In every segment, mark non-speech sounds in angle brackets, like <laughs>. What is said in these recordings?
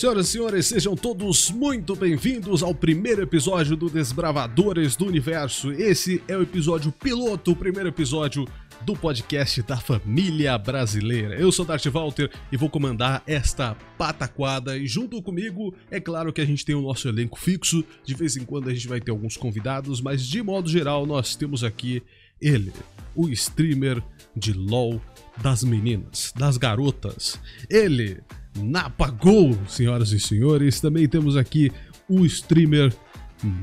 Senhoras e senhores, sejam todos muito bem-vindos ao primeiro episódio do Desbravadores do Universo. Esse é o episódio piloto, o primeiro episódio do podcast da família brasileira. Eu sou Darth Walter e vou comandar esta pataquada. E junto comigo, é claro que a gente tem o nosso elenco fixo. De vez em quando a gente vai ter alguns convidados, mas de modo geral nós temos aqui ele, o streamer de LOL das meninas, das garotas. Ele, Napagol, senhoras e senhores. Também temos aqui o streamer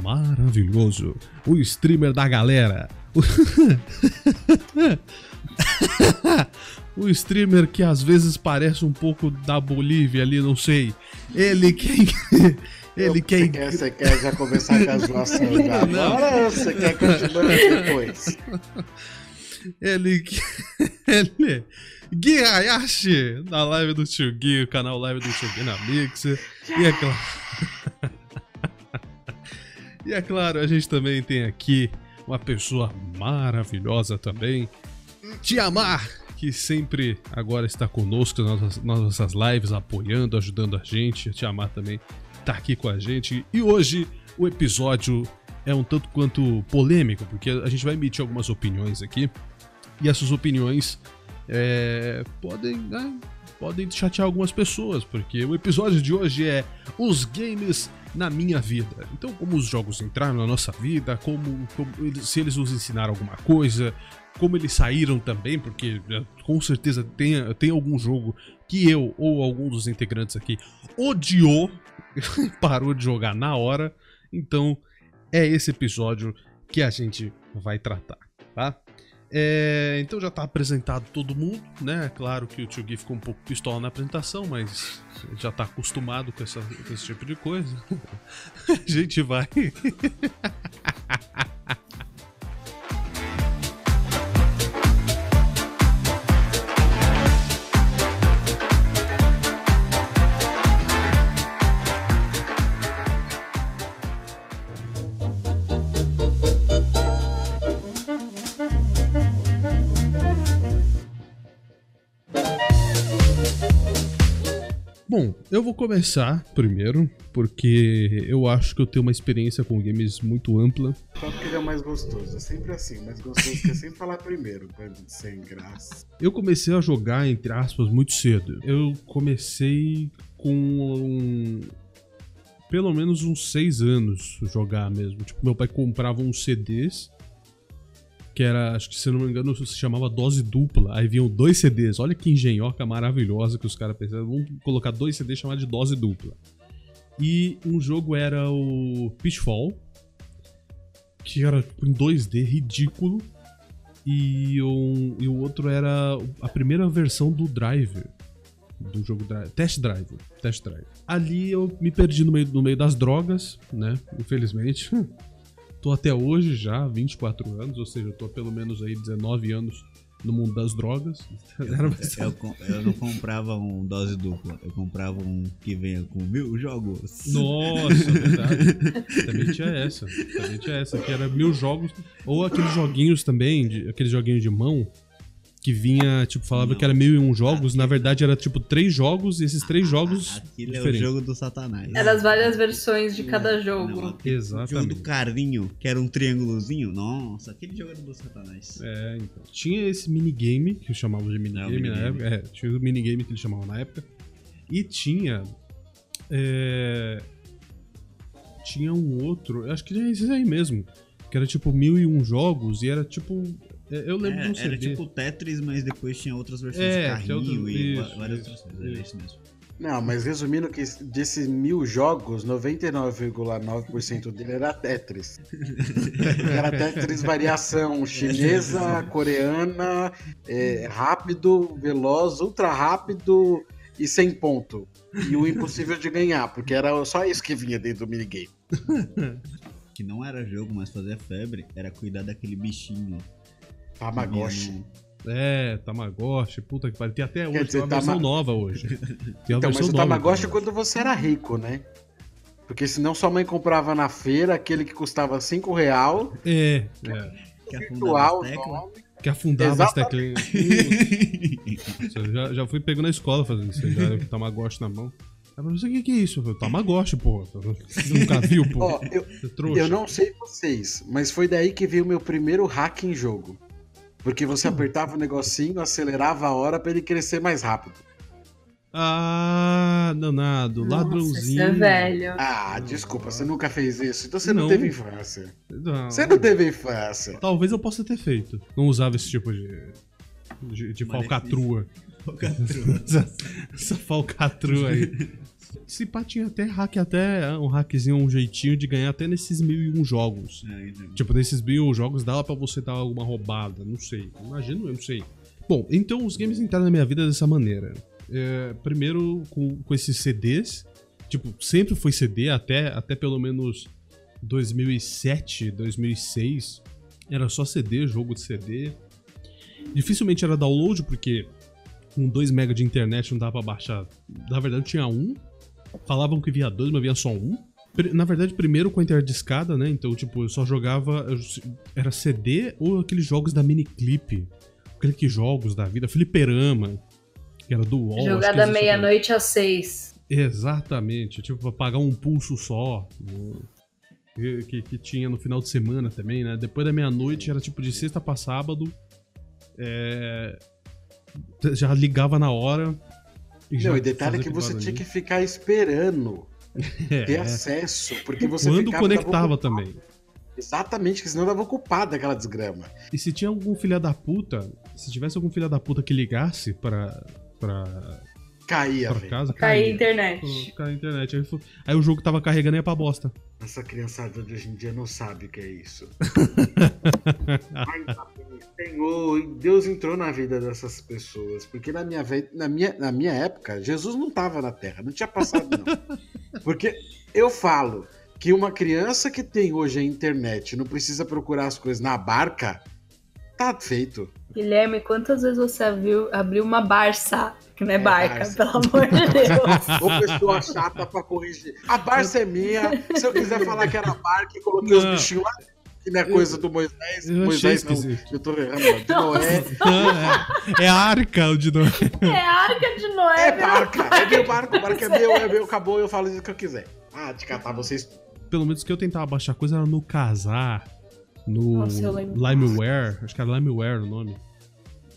maravilhoso, o streamer da galera. o <laughs> streamer que às vezes parece um pouco da Bolívia ali, não sei. Ele quem. <laughs> Ele quem. Você quer, você quer já começar com as já? Agora ou você quer continuar depois? Ele. <laughs> Ele. Gui Hayashi, da live do Tio Gui, o canal live do Tio Gui na Mixer. E é claro. <laughs> e é claro, a gente também tem aqui uma pessoa maravilhosa também, Tiamar, que sempre agora está conosco nas nossas, nas nossas lives, apoiando, ajudando a gente. A Tiamar também está aqui com a gente. E hoje o episódio é um tanto quanto polêmico, porque a gente vai emitir algumas opiniões aqui. E essas opiniões é, podem, né, podem chatear algumas pessoas, porque o episódio de hoje é os games na minha vida. Então, como os jogos entraram na nossa vida, como, como se eles nos ensinaram alguma coisa, como eles saíram também, porque né, com certeza tem, tem algum jogo que eu ou algum dos integrantes aqui odiou, <laughs> parou de jogar na hora. Então, é esse episódio que a gente vai tratar, tá? É, então já tá apresentado todo mundo, né? Claro que o Tio Gui ficou um pouco pistola na apresentação, mas já tá acostumado com, essa, com esse tipo de coisa. <laughs> A gente vai. <laughs> eu vou começar primeiro, porque eu acho que eu tenho uma experiência com games muito ampla. Só porque ele é o mais gostoso. É sempre assim, mais gostoso que é sempre falar primeiro, <laughs> sem graça. Eu comecei a jogar, entre aspas, muito cedo. Eu comecei com um, pelo menos uns seis anos jogar mesmo. Tipo, meu pai comprava uns CDs que era, acho que se não me engano, se chamava dose dupla. Aí vinham dois CDs. Olha que engenhoca maravilhosa que os caras pensaram. Vamos colocar dois CDs chamados de dose dupla. E um jogo era o Pitfall, que era em 2D ridículo. E, um, e o outro era a primeira versão do Driver. Do jogo Drive, Test Drive. Test Drive. Ali eu me perdi no meio, no meio das drogas, né? Infelizmente. Tô até hoje já, 24 anos, ou seja, eu tô pelo menos aí 19 anos no mundo das drogas. <laughs> Eu, eu, eu, não comprava um dose dupla, eu comprava um que venha com mil jogos. Nossa, verdade. <laughs> também tinha essa. Também tinha essa, que era mil jogos. Ou aqueles joguinhos também, de, aqueles joguinhos de mão, que vinha, tipo, falava não. que era mil e um jogos, aquilo... na verdade era tipo três jogos, e esses três jogos. Aquilo diferentes. é o jogo do Satanás. Eram as várias versões de cada jogo. Não, Exatamente. O jogo do carrinho, que era um triângulozinho. Nossa, aquele jogo era do Satanás. É, então. Tinha esse minigame, que chamavam de minigame, é, na época. É, tinha o minigame que eles chamavam na época. E tinha. É... Tinha um outro, acho que é esse aí mesmo. Que era tipo mil e um jogos e era tipo eu lembro é, de um Era tipo Tetris, mas depois tinha outras versões é, de carrinho outro... e isso, várias isso, outras coisas. Isso. mesmo. Não, mas resumindo que desses mil jogos, 99,9% dele era Tetris. <laughs> era Tetris variação chinesa, coreana, é, rápido, veloz, ultra rápido e sem ponto. E o impossível de ganhar, porque era só isso que vinha dentro do minigame. que não era jogo, mas fazia febre, era cuidar daquele bichinho Tamagotchi. É, Tamagotchi, puta que pariu. Tem até hoje, dizer, tem uma tama... versão nova hoje. <laughs> Tem então, mas o Tamagotchi é quando você era rico, né? Porque senão sua mãe comprava na feira aquele que custava 5 real. É, é. Que virtual, afundava Que afundava as teclinhas. <laughs> já, já fui pegando na escola fazendo isso, já o Tamagotchi na mão. Aí eu falei, o que, que é isso? Eu falei, Tamagotchi, pô. Você nunca viu, pô? Ó, eu, Você trouxa. eu não sei vocês, mas foi daí que veio o meu primeiro hack em jogo. Porque você apertava o negocinho, acelerava a hora pra ele crescer mais rápido. Ah, danado, Nossa, ladrãozinho. Isso é velho. Ah, desculpa, você nunca fez isso. Então você não, Não. teve infância. Não. Você não teve infância. Talvez eu possa ter feito. Não usava esse tipo de. de, de falcatrua. Falcatrua. essa, <laughs> essa falcatrua aí. <laughs> Se pá, tinha até hack, até um hackzinho, um jeitinho de ganhar até nesses mil e um jogos. É. Tipo, nesses mil jogos dava pra você dar alguma roubada, não sei. Imagino, eu não sei. Bom, então os games entraram na minha vida dessa maneira. É, primeiro com, com esses CDs. Tipo, sempre foi CD, até, até pelo menos 2007, 2006. Era só CD, jogo de CD. Dificilmente era download, porque com 2 MB de internet não dava pra baixar. Na verdade, tinha um. Falavam que via dois, mas via só um. Na verdade, primeiro com a internet discada, né? Então, tipo, eu só jogava. Era CD ou aqueles jogos da miniclip. Aqueles jogos da vida. Fliperama. Que era do UOL. que Jogada meia-noite às seis. Exatamente, tipo, pra pagar um pulso só. né? Que, que, que tinha no final de semana também, né? Depois da meia-noite era tipo de sexta pra sábado. É, Já ligava na hora. Não, e detalhe fazia que você tinha que ficar esperando <laughs> ter É, acesso. Porque você Quando ficava, conectava também. Exatamente, que senão dava ocupado aquela desgrama. E se tinha algum filho da puta, se tivesse algum filho da puta que ligasse pra, pra, Caía, pra casa, Cair a caía. internet. Caía a internet. Aí, foi- aí o jogo tava carregando e ia pra bosta. Essa criançada de hoje em dia não sabe o que é isso. <laughs> Senhor, Deus entrou na vida dessas pessoas. Porque na minha, na minha, na minha época, Jesus não estava na Terra, não tinha passado, não. <laughs> Porque eu falo que uma criança que tem hoje a internet não precisa procurar as coisas na barca, tá feito. Guilherme, quantas vezes você viu, abriu uma Barça? Que não é, É, barca, Barça. pelo amor de Deus. <laughs> Ou pessoa chata pra corrigir. A Barça é minha. Se eu quiser falar que era barca e coloquei os Não. bichinhos lá, que não é coisa do Moisés. Eu Moisés não. Eu tô errando, ó, de Noé. <laughs> é, é a arca o de novo. É a arca de Noé, É barca, é meu barco, o barco é meu, é meu, acabou, eu falo o que eu quiser. Ah, de catar vocês. Pelo menos que eu tentava baixar coisa era no Casar, no Nossa. Limeware, acho que era Limeware o nome.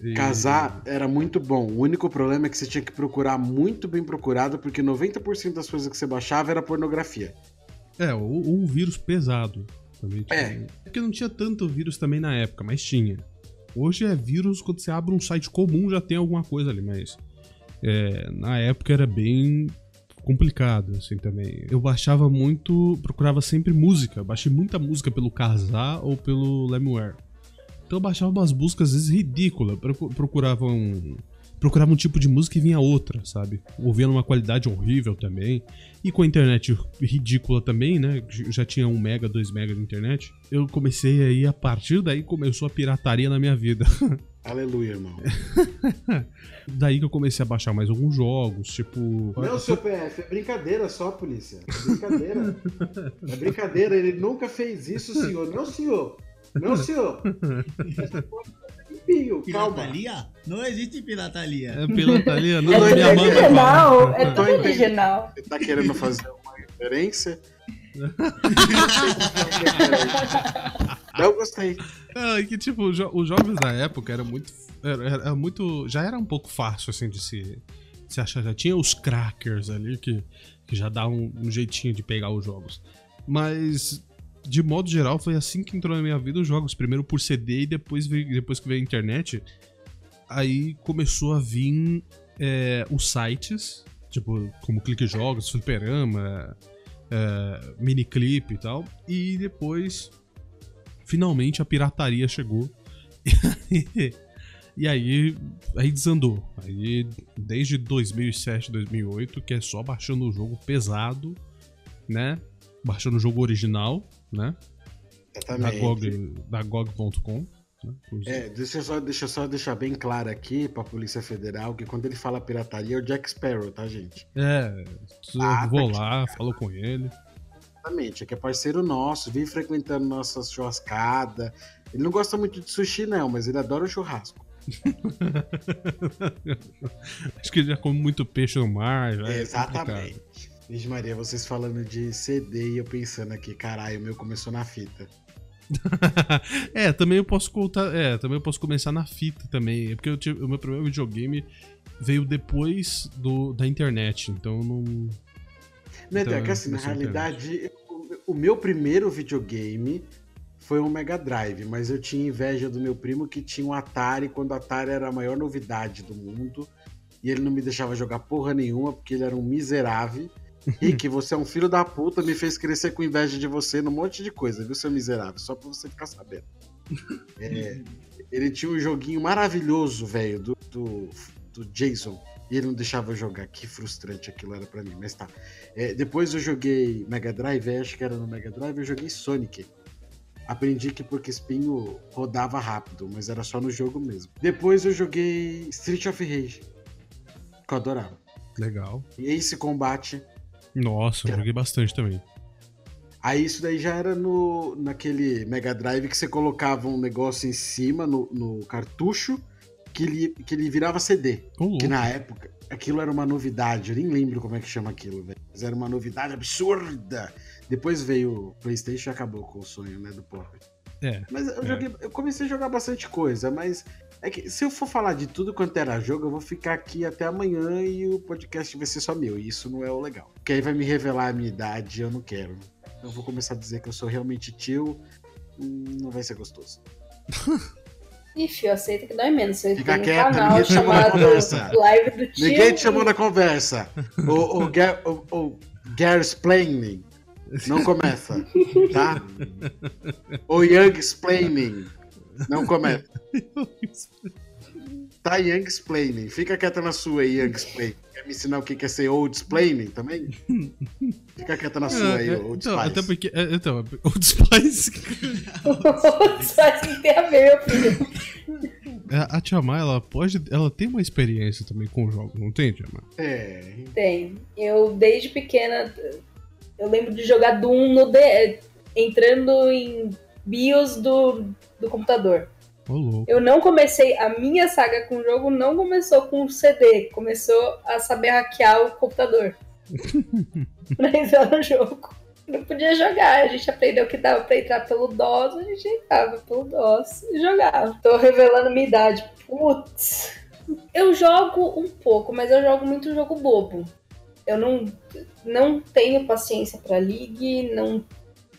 E- Casar era muito bom. O único problema é que você tinha que procurar muito bem procurado, porque 90% das coisas que você baixava era pornografia. É, ou um vírus pesado. Também tinha. É. Porque não tinha tanto vírus também na época, mas tinha. Hoje é vírus, quando você abre um site comum já tem alguma coisa ali, mas. é, na época era bem complicado, assim, também. Eu baixava muito, procurava sempre música. Baixei muita música pelo Casar ou pelo Lemware. Então eu baixava umas buscas às vezes ridículas. Procu- Procurava um, procurava um tipo de música e vinha outra, sabe? Ouvia numa qualidade horrível também. E com a internet ridícula também, né? Já tinha 1 mega, 2 mega de internet. Eu comecei aí, a partir daí começou a pirataria na minha vida. <laughs> Aleluia, irmão. <laughs> daí que eu comecei a baixar mais alguns jogos, tipo. Não, seu PF, é brincadeira só, polícia. É brincadeira. É brincadeira, ele nunca fez isso, senhor. Não, senhor. Não, senhor. <laughs> Limpinho, calma. Piratalia? Não existe piratalia. É pirataria, <laughs> não, É minha mãe original, é tudo original. Você tá querendo fazer uma referência? <laughs> Não gostei. É, que tipo, os jo- os jogos da época era muito. Era, era muito. Já era um pouco fácil, assim, de se, de se achar. Já tinha os crackers ali que, que já dá um, um jeitinho de pegar os jogos. Mas, de modo geral, foi assim que entrou na minha vida os jogos. Primeiro por CD e depois, depois que veio a internet. Aí começou a vir é, os sites, tipo, como Clique Jogos, Fliperama, é, Miniclip e tal. E depois finalmente a pirataria chegou. <laughs> e aí, aí desandou. Aí desde 2007, 2008, que é só baixando o jogo pesado, né? Baixando o jogo original, né? Da Exatamente. Da GOG.com. Né? Os- É, deixa eu, só, deixa eu só deixar bem claro aqui pra Polícia Federal que quando ele fala pirataria é o Jack Sparrow, tá, gente? É, eu Ah, vou tá lá, falo com ele. Exatamente, é que é parceiro nosso, vem frequentando nossas churrascadas. Ele não gosta muito de sushi, não, mas ele adora o churrasco. <laughs> Acho que ele já come muito peixe no mar. é Exatamente. complicado. Vixe Maria, vocês falando de CD e eu pensando aqui, caralho, o meu começou na fita. <laughs> é, também eu posso contar. É, também eu posso começar na fita também. É porque eu tive- o meu primeiro videogame veio depois do, da internet, então não. Não, Então, é que assim, na realidade, o, o meu primeiro videogame foi um Mega Drive, mas eu tinha inveja do meu primo que tinha um Atari quando o Atari era a maior novidade do mundo. E ele não me deixava jogar porra nenhuma, porque ele era um miserável. Rick, você é um filho da puta, me fez crescer com inveja de você num monte de coisa, viu, seu miserável? Só pra você ficar sabendo. É, ele tinha um joguinho maravilhoso, velho, do, do, do Jason. E ele não deixava eu jogar. Que frustrante aquilo era pra mim, mas tá. É, depois eu joguei Mega Drive, acho que era no Mega Drive, eu joguei Sonic. Aprendi que porque espinho rodava rápido, mas era só no jogo mesmo. Depois eu joguei Street of Rage, que eu adorava. Legal. E Ace Combat. Nossa, eu joguei bastante também. Aí isso daí já era no, naquele Mega Drive que você colocava um negócio em cima, no, no cartucho, que ele, que ele virava CD. Que na época, aquilo era uma novidade. Eu nem lembro como é que chama aquilo, velho. Mas era uma novidade absurda. Depois veio o PlayStation e acabou com o sonho, né, do pop. É. Mas eu É. joguei, eu comecei a jogar bastante coisa, mas é que se eu for falar de tudo quanto era jogo, eu vou ficar aqui até amanhã e o podcast vai ser só meu. E isso não é o legal. Porque aí vai me revelar a minha idade e eu não quero. Eu vou começar a dizer que eu sou realmente tio. hum, Não vai ser gostoso. Ih, fio, aceita que dói menos. Você Fica quieta, canal ninguém te chamou na conversa. Live do Tio. Ninguém te chamou na conversa. O, o, o, o Garsplaining não começa, tá? O Young Explaining não começa. <laughs> Tá Young Explaining. Fica quieta na sua aí, Young Explaining. Quer me ensinar o que é ser Old Explaining também? Fica quieta na sua aí, É, é, Old então, Spice. até porque. é, então, Old Spice. Só que <laughs> tem a ver, meu filho. A a Tia Mai, ela pode. Ela tem uma experiência também com jogos, não tem, Tia Mai? É, Tem. Eu, desde pequena, eu lembro de jogar Doom no D, entrando em BIOS do, do computador. Louco. Eu não comecei, a minha saga com o jogo não começou com o CD, começou a saber hackear o computador. <laughs> pra entrar no jogo. Não podia jogar, a gente aprendeu que dava pra entrar pelo DOS, a gente entrava pelo DOS e jogava. Tô revelando minha idade. Putz. Eu jogo um pouco, mas eu jogo muito jogo bobo. Eu não, não tenho paciência pra League, não,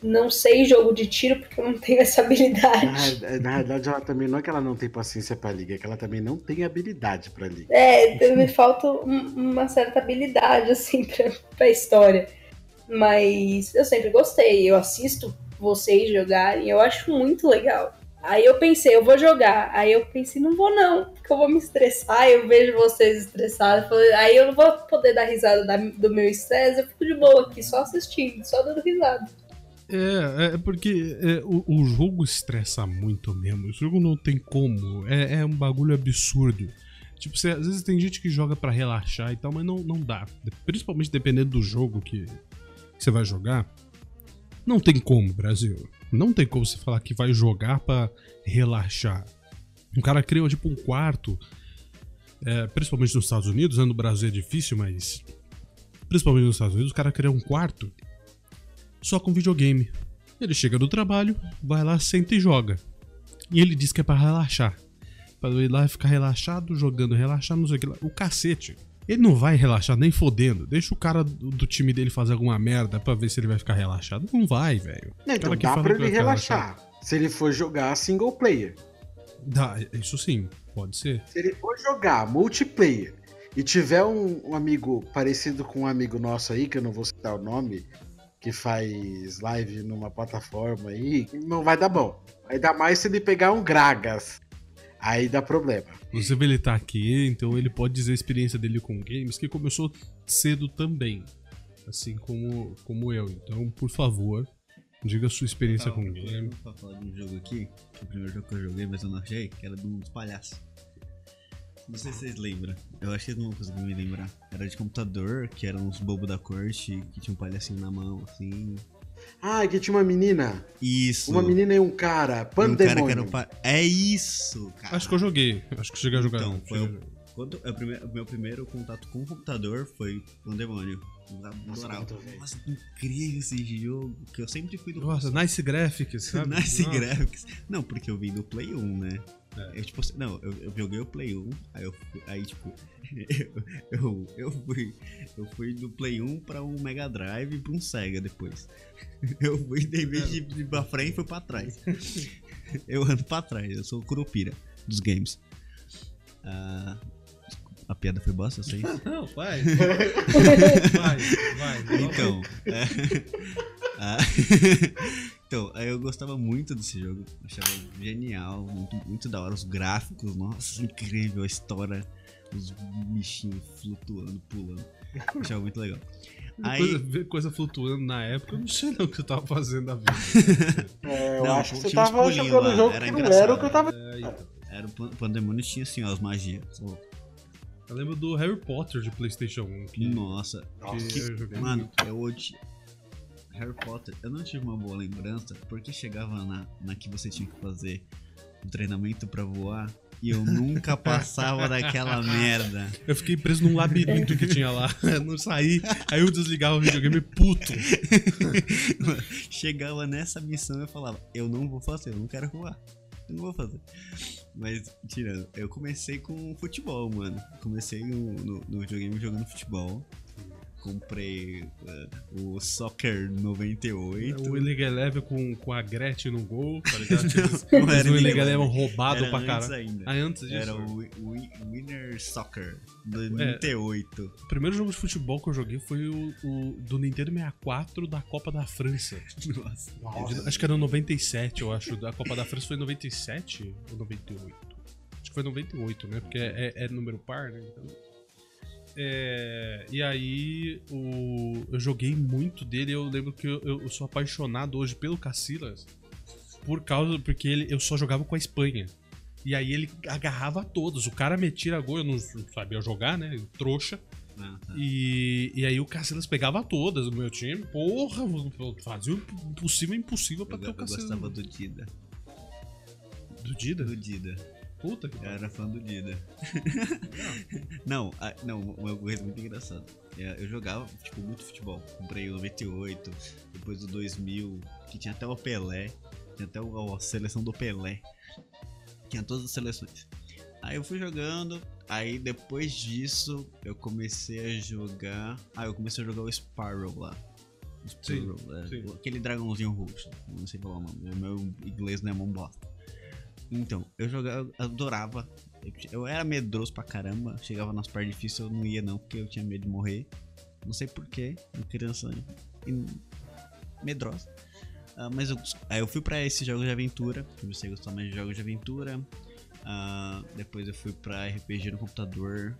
não sei jogo de tiro porque eu não tenho essa habilidade. na, na realidade, ela também não é que ela não tem paciência pra liga, é que ela também não tem habilidade pra liga. É, então me falta um- uma certa habilidade, assim, pra, pra história. Mas eu sempre gostei, eu assisto vocês jogarem, eu acho muito legal. Aí eu pensei, eu vou jogar. Aí eu pensei, não vou não, porque eu vou me estressar, eu vejo vocês estressados. Aí eu não vou poder dar risada da- do meu estresse, eu fico de boa aqui, só assistindo, só dando risada. É, é porque é, o, o jogo estressa muito mesmo. O jogo não tem como. É, é um bagulho absurdo. Tipo, você- às vezes tem gente que joga pra relaxar e tal, mas não, não dá. Principalmente dependendo do jogo que você vai jogar. Não tem como, Brasil. Não tem como você falar que vai jogar pra relaxar. Um cara criou tipo um quarto. é, principalmente nos Estados Unidos, né? no Brasil é difícil, mas. Principalmente nos Estados Unidos, o cara criou um quarto só com videogame. Ele chega do trabalho, vai lá, senta e joga. E ele diz que é pra relaxar. Pra ir lá e ficar relaxado, jogando, relaxado, não sei o que lá. O cacete. Ele não vai relaxar nem fodendo. Deixa o cara do, time dele fazer alguma merda pra ver se ele vai ficar relaxado. Não vai, velho. Então dá pra ele relaxar. Se ele for jogar single player. Dá, isso sim, pode ser. Se ele for jogar multiplayer e tiver um, um amigo parecido com um amigo nosso aí, que eu não vou citar o nome, que faz live numa plataforma aí, não vai dar bom. Ainda mais se ele pegar um Gragas. Aí dá problema. Inclusive ele tá aqui, então ele pode dizer a experiência dele com games, que começou cedo também. Assim como, como eu. Então, por favor, diga a sua experiência Tá, com eu game. Vou falar de um jogo aqui, que é o primeiro jogo que eu joguei, mas eu não achei, que era dos palhaços. Não sei se vocês lembram. Eu acho que eles não vão conseguir me lembrar. Era de computador, que eram uns bobos da corte, que tinha um palhacinho na mão, assim. Ah, que tinha uma menina. Isso. Uma menina e um cara. E um cara que era Pandemônio. o pa- É isso, cara. Acho que eu joguei. Acho que cheguei a jogar. Então, foi o, quando, o, primeiro, o meu primeiro contato com o computador foi com o demônio. Mostrava, Muito bem. nossa, que incrível esse jogo. Que eu sempre fui do Nossa, nice graphics, sabe? <laughs> Nice Nossa. Graphics. Não, porque eu vim do Play 1, né? É. Eu, tipo, não, eu, eu joguei o Play 1, aí eu fui- aí, tipo, eu, <laughs> eu, eu fui, eu fui do Play 1 pra um Mega Drive e pra um Sega depois. <laughs> Eu fui, em vez de ir pra frente, fui pra trás. <laughs> Eu ando pra trás, eu sou o Curupira dos games. Ah, a piada foi bosta, eu sei. Não, vai. vai, vai. Então, é, ah, então, aí eu gostava muito desse jogo, achava genial, muito, muito da hora, os gráficos, nossa, incrível, a história, os bichinhos flutuando, pulando, achava muito legal. <laughs> Aí, Coisa, ver coisa flutuando na época, eu não sei não o que eu tava fazendo da vida. <laughs> É, eu Não, acho que você tava jogando lá, um jogo era que não engraçado. era o que eu tava. É, então. era o Pan- Pandemônio tinha assim, ó, as magias. Eu lembro do Harry Potter de Playstation 1. Que, Nossa, que que- Mano, eu odiei. Harry Potter, eu não tive uma boa lembrança, porque chegava na, na que você tinha que fazer o treinamento pra voar e eu nunca <laughs> passava daquela merda. Eu fiquei preso num labirinto que tinha lá. <laughs> Eu não saí. Aí eu desligava o videogame puto. <laughs> Chegava nessa missão e eu falava, eu não vou fazer, eu não quero voar. Eu não vou fazer. Mas, tirando, eu comecei com futebol, mano. Comecei no, no, no videogame jogando futebol. Comprei eh, o Soccer 98. O Illegal Eleven com, com a Gretchen no gol, tá <laughs> ligado? Não era o Illegal Eleven roubado Era pra caralho. ainda. Ah, antes disso. Era o Wi- Winner Soccer É. 98. O primeiro jogo de futebol que eu joguei foi o, o do Nintendo 64 da Copa da França. <laughs> Nossa. Nossa. Acho que era 97, eu acho. A Copa da França foi em 97 ou 98? Acho que foi 98, né? Porque é, é- é número par, né? Então... É, e aí o, eu joguei muito dele. Eu lembro que eu, eu sou apaixonado hoje pelo Casillas por causa porque ele, eu só jogava com a Espanha. E aí ele agarrava todos. O cara metia gol, eu não sabia jogar, né? Trouxa. Ah, tá. E, e aí o Casillas pegava todas no meu time. Porra, fazia o impossível impossível pra Eu, ter o eu Casillas. gostava do Dida. Do Dida? Do Dida. Puta que Eu era fã do Dida. <laughs> não, a- não, uma coisa muito engraçada. É, Eu jogava, tipo, muito futebol. Comprei o 98, depois o 2000, que tinha até o Pelé. Tinha até o- a seleção do Pelé. Tinha todas as seleções. Aí eu fui jogando, aí depois disso eu comecei a jogar. Ah, eu comecei a jogar o Sparrow lá. O Sparrow, é, sim. aquele dragãozinho roxo. Não sei falar o nome. O meu inglês não é mão bosta. Então, eu jogava, adorava. Eu, era medroso pra caramba. Chegava nas partes difíceis, eu não ia não, porque eu tinha medo de morrer. Não sei porquê, criança medrosa. Ah, mas eu, aí eu fui pra esses jogos de aventura. Comecei a gostar mais de jogos de aventura. Ah, depois eu fui pra RPG no computador.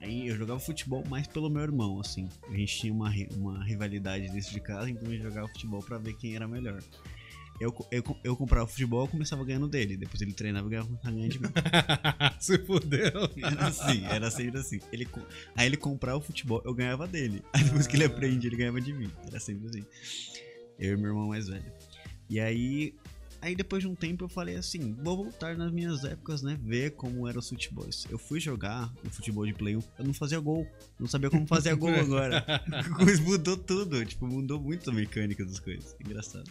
Aí eu jogava futebol mais pelo meu irmão, assim. A gente tinha uma, uma rivalidade dentro de casa, então eu jogava futebol pra ver quem era melhor. Eu, eu, eu comprava futebol, eu começava ganhando dele. Depois ele treinava e ganhava ganhando de mim. <laughs> Se fudeu. Era assim, era sempre assim. Ele, aí ele comprava o futebol, eu ganhava dele. Aí depois que ele aprendia, ele ganhava de mim. Era sempre assim. Eu e meu irmão mais velho. E aí, aí depois de um tempo eu falei assim, vou voltar nas minhas épocas, né? Ver como eram os futebols. Eu fui jogar o futebol de Play 1, eu não fazia gol. Não sabia como fazer gol agora. <laughs> Mas mudou tudo, tipo, mudou muito a mecânica das coisas. Engraçado.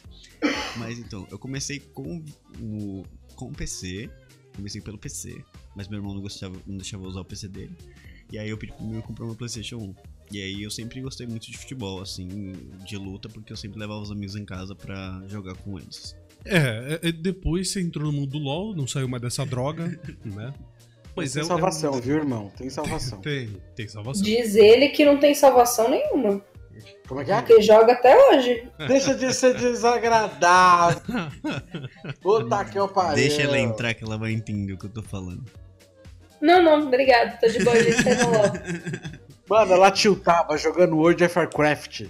Mas então, eu comecei com o com o PC. Comecei pelo PC, mas meu irmão não gostava, não deixava usar o PC dele. E aí eu pedi pro meu comprar uma PlayStation 1. E aí eu sempre gostei muito de futebol, assim, de luta, porque eu sempre levava os amigos em casa pra jogar com eles. É, é, depois você entrou no mundo do LoL, não saiu mais dessa droga, <laughs> né? Mas tem é, salvação, é um- viu, irmão? Tem salvação. <laughs> Tem, tem salvação. Diz ele que não tem salvação nenhuma. Como é que é? Porque joga até hoje. <laughs> Deixa de ser desagradável. Puta que eu pariu. Deixa ela entrar que ela vai entender o que eu tô falando. Não, não, obrigado. Tô de boa, gente. Mano, ela tiltava jogando World of Warcraft.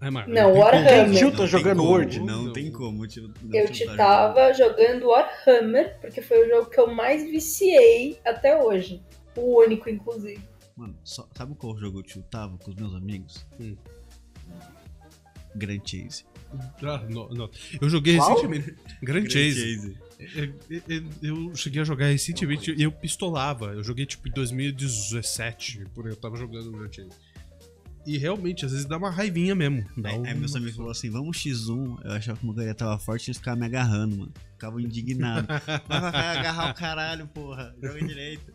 É, Não, Warhammer. Tio tá jogando como, Word? Não, Não. tem como. Não Eu te tava jogando Warhammer, porque foi o jogo que eu mais viciei até hoje. O único, inclusive. Mano, só- sabe qual jogo eu tiltava com os meus amigos? Hum. Grand Chase. Ah, não, não. Eu joguei Qual? recentemente. Grand Grand Chase. Chase. Eu, eu- eu cheguei a jogar recentemente e eu pistolava. Eu joguei tipo em 2017, por aí eu tava jogando Grand Chase. E realmente, às vezes dá uma raivinha mesmo. Dá Aí, aí um- meus amigos falaram assim: vamos X1. Eu achava que o meu cara tava forte eles ficavam me agarrando, mano. Ficavam indignados. <laughs> Mas vai agarrar o caralho, porra. Joga direito.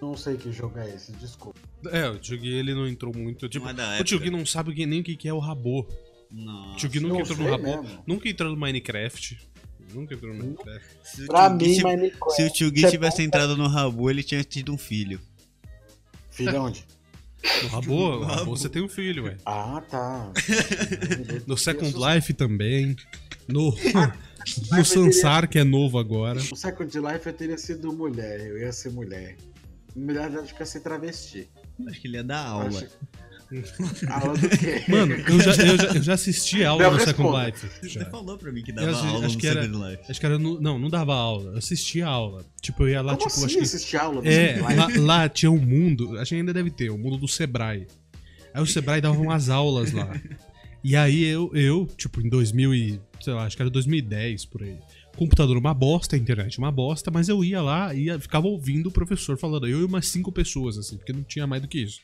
Não sei que jogo é esse, desculpa. É, o Tio Gui, ele não entrou muito. Tipo, Não é o época. Tio Gui não sabe nem o que é o rabô. Nossa. O Tio Gui nunca Não entrou no rabô. mesmo. Nunca entrou no Minecraft. Nunca entrou no Minecraft. Se o Pra Tio Gui mim, tiv- Minecraft. Se o Tio Gui é tivesse entrado no Rabu, ele tinha tido um filho. Filho onde? No rabô, no rabô. você tem um filho, ué. Ah, tá. <laughs> No Second Life também. No, <laughs> Mas no Sansar, que é novo agora. No Second Life eu teria sido mulher, eu ia ser mulher. Mulher acho que ia ser travesti. Acho que ele ia dar aula. Acho- Aula do quê? Mano, eu já, eu já, eu já assisti aula Não, no Second. Life. Você já. falou pra mim que Eu dava acho- aula acho no que era- Second Life. Acho que era. no- não, não dava aula. Eu assistia aula. Tipo, eu ia lá, Como tipo, assim acho que. aula do É, Second lá, Life? lá tinha um mundo, acho que ainda deve ter, o mundo do Sebrae. Aí o Sebrae dava umas aulas lá. E aí eu, eu, tipo, em 2000 e, sei lá, acho que era 2010 por aí. Computador uma bosta, a internet uma bosta, mas eu ia lá e ficava ouvindo o professor falando. Eu e umas cinco pessoas, assim, porque não tinha mais do que isso.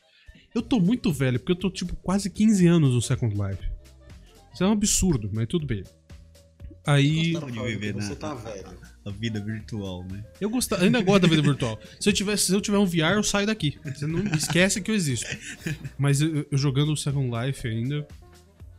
Eu tô muito velho, porque eu tô, tipo, quase 15 anos no Second Life. Isso é um absurdo, mas tudo bem. Aí. De viver Você na tá velho. a vida virtual, né? Eu gosto, ainda gosto da vida virtual. Se eu, tiver, se eu tiver um VR, eu saio daqui. Você não esquece que eu existo. Mas eu, eu jogando o Second Life ainda.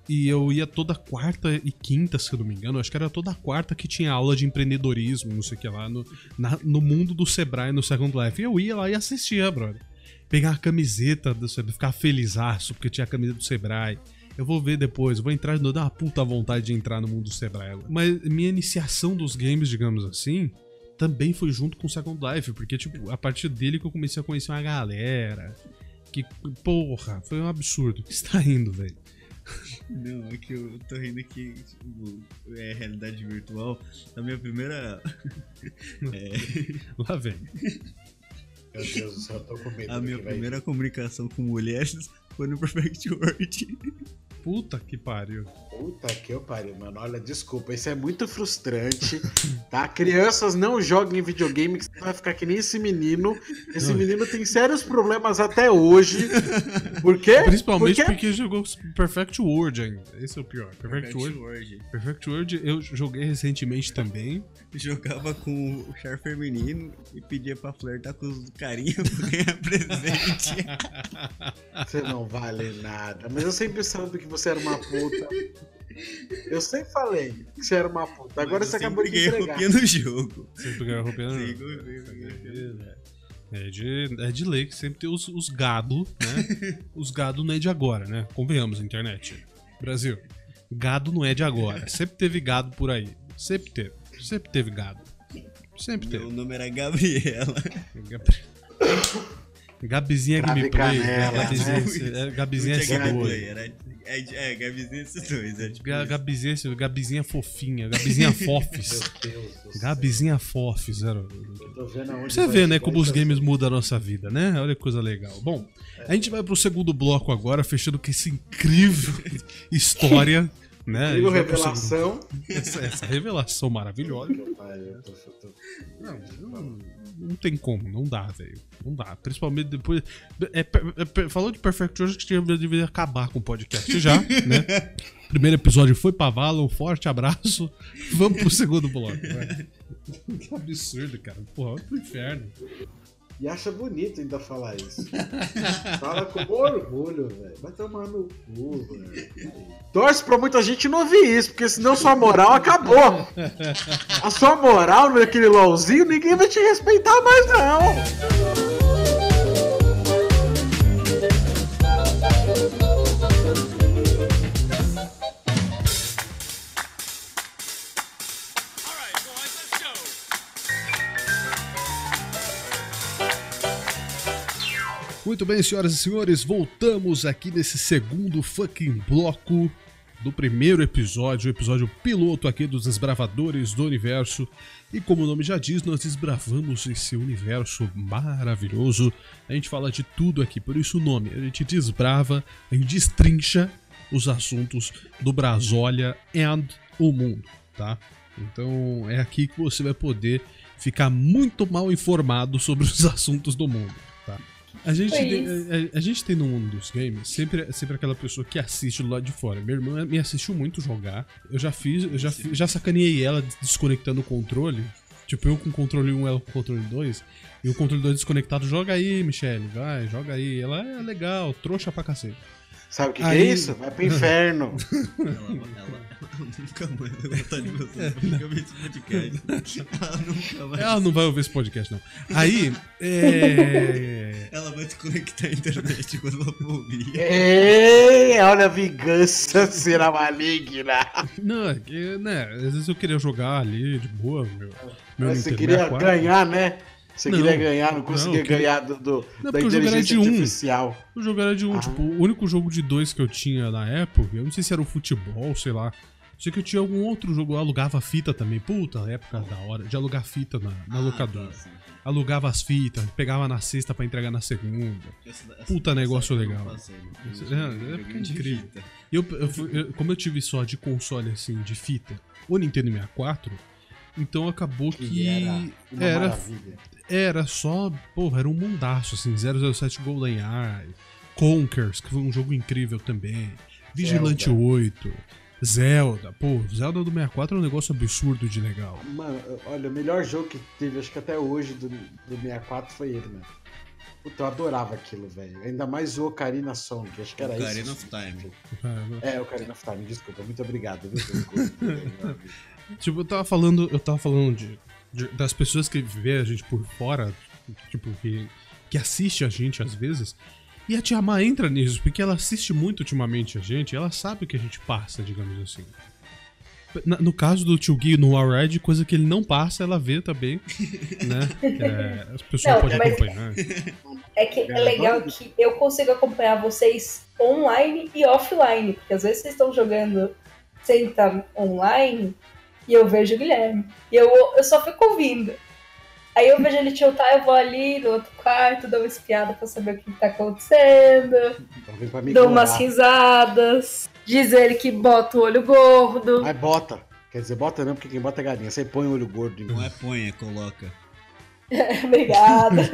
E eu ia toda quarta e quinta, se eu não me engano. Acho que era toda quarta que tinha aula de empreendedorismo, não sei o que lá, no, na- no mundo do Sebrae no Second Life. E eu ia lá e assistia, brother. Pegar a camiseta do Sebrae, ficar felizaço porque tinha a camiseta do Sebrae. Eu vou ver depois, vou entrar, dá uma puta vontade de entrar no mundo do Sebrae. Mas minha iniciação dos games, digamos assim, também foi junto com o Second Life, porque, tipo, a partir dele que eu comecei a conhecer uma galera. Que, porra, foi um absurdo. O que você tá rindo, velho? Não, é que eu tô rindo que tipo, é realidade virtual. A minha primeira. <laughs> Lá vem. <laughs> Meu Deus do céu, eu tô com medo. A minha primeira comunicação com mulheres foi no Perfect World. <laughs> Puta que pariu. Puta que eu pariu, mano. Olha, desculpa, isso é muito frustrante, tá? Crianças não joguem videogame que você vai ficar que nem esse menino. Esse menino tem sérios problemas até hoje. Por quê? Principalmente Por quê? porque jogou Perfect World ainda. Esse é o pior. Perfect, World. World. Perfect World eu joguei recentemente também. Jogava com o char feminino e pedia pra flertar com os carinha pra ganhar presente. Você não vale nada. Mas eu sempre soube que você era uma puta. Eu sempre falei que você era uma puta. Agora Mas você acabou de sempre ganhei entregar. roupinha no jogo. Sempre ganhou roupinha. Sim, ganhei roupinha. É de, é de lei que sempre tem os, os gado, né? <laughs> os gado não é de agora, né? Convenhamos, internet. Brasil. Gado não é de agora. Sempre teve gado por aí. Sempre teve. Sempre teve gado. Sempre Meu teve. nome era Gabriela. Gabizinha Crave Gameplay. canela, Gabizinha, é, Gabizinha Não tinha S2. gameplay, era. É, é Gabizinha S2. É, tipo, Ga- Gabizinha, Gabizinha fofinha. Gabizinha Fofis. <laughs> Meu Deus. Gabizinha Fofis. Era... Você vê, né, como os games mudam a nossa vida, né? Olha que coisa legal. Bom, a gente vai pro segundo bloco agora, fechando com essa incrível <laughs> história, né? Incrível revelação. Essa, essa revelação maravilhosa. Não, não, não tem como, não dá, velho. Não dá. Principalmente depois. é, é, falou de Perfect hoje que tinha- deveria acabar com o podcast já, né? Primeiro episódio foi pra vala, um forte abraço. Vamos pro segundo bloco, vai. Que absurdo, cara. Porra, vai pro inferno. E acha bonito ainda falar isso. <laughs> Fala com orgulho, velho. Vai tomar no cu, velho. Torce pra muita gente não ouvir isso, porque senão sua moral acabou. A sua moral naquele LOLzinho, ninguém vai te respeitar mais, não. Muito bem, senhoras e senhores, voltamos aqui nesse segundo fucking bloco do primeiro episódio, o episódio piloto aqui dos Desbravadores do Universo. E como o nome já diz, nós desbravamos esse universo maravilhoso. A gente fala de tudo aqui, por isso o nome. A gente desbrava, a gente destrincha, os assuntos do Brasólia and o mundo, tá? Então é aqui que você vai poder ficar muito mal informado sobre os <laughs> assuntos do mundo, tá? A gente, tem, a, a gente tem no mundo dos games sempre, sempre aquela pessoa que assiste do lado de fora. Minha irmã me assistiu muito jogar. Eu já fiz, eu já, já sacaneei ela desconectando o controle. Tipo, eu com o controle 1, ela com o controle 2. E o controle 2 desconectado, joga aí, Michelle, vai, joga aí. Ela é legal, trouxa pra cacete. Sabe o que, que Aí- é isso? Vai pro inferno. Ela, ela, ela nunca mais vai gostar de você. Vi esse podcast. Ela nunca mais. Ela não vai ouvir esse podcast, não. Aí, é. <laughs> Ela vai desconectar a internet quando ela for ouvir. Ei, olha a vingança <laughs> será maligna. Não, é que, né? Às vezes eu queria jogar ali de boa, meu. meu Mas você Nintendo queria 64. ganhar, né? Você Não. queria ganhar, não conseguia Não, ganhar do, do- Não, da porque o jogo era inteligência de um. artificial. O jogo era de um, Ah. tipo, o único jogo de dois que eu tinha na época, eu não sei se era o futebol, sei lá. Sei que eu tinha algum outro jogo, eu alugava fita também. Puta, época da hora de alugar fita na, na Ah, locadora. sim. Alugava as fitas, pegava na sexta pra entregar na segunda. Essa- essa- Puta essa negócio legal. Eu é, é joguinho de incrível. E eu, eu eu- como eu tive só de console assim, de fita, o Nintendo 64, então acabou que. Que era uma era. Era só. Porra, era um mundaço, assim, 007 GoldenEye, Conkers, que foi um jogo incrível também. Vigilante Zelda. 8, Zelda. Pô, Zelda do 64 é um negócio absurdo de legal. Mano, olha, o melhor jogo que teve, acho que até hoje, do, do 64 foi ele, mano. Puta, eu adorava aquilo, velho. Ainda mais o Ocarina Sonic, acho que era Ocarina isso. of Time. É, Ocarina of Time, desculpa, muito obrigado. Viu. <laughs> Tipo, eu tava falando, eu tava falando de, de- das pessoas que vê a gente por fora, tipo, que, que assiste a gente às vezes. E a Tia Má entra nisso, porque ela assiste muito ultimamente a gente, e ela sabe o que a gente passa, digamos assim. Na- no caso do Tio Gui no Alred, coisa que ele não passa, ela vê também, né? <laughs> É, as pessoas Não, podem acompanhar. É que é legal que eu consigo acompanhar vocês online e offline. Porque às vezes vocês estão jogando sem estar online e eu vejo o Guilherme. E eu, eu só fico ouvindo. Aí eu vejo ele tiltar, eu vou ali no outro quarto, dou uma espiada pra saber o que tá acontecendo, Então dou umas risadas, diz ele que bota o olho gordo. Mas bota. Quer dizer, bota não, porque quem bota é galinha. Você põe o olho gordo em mim. Não é põe, é coloca. <laughs> Obrigada. <laughs>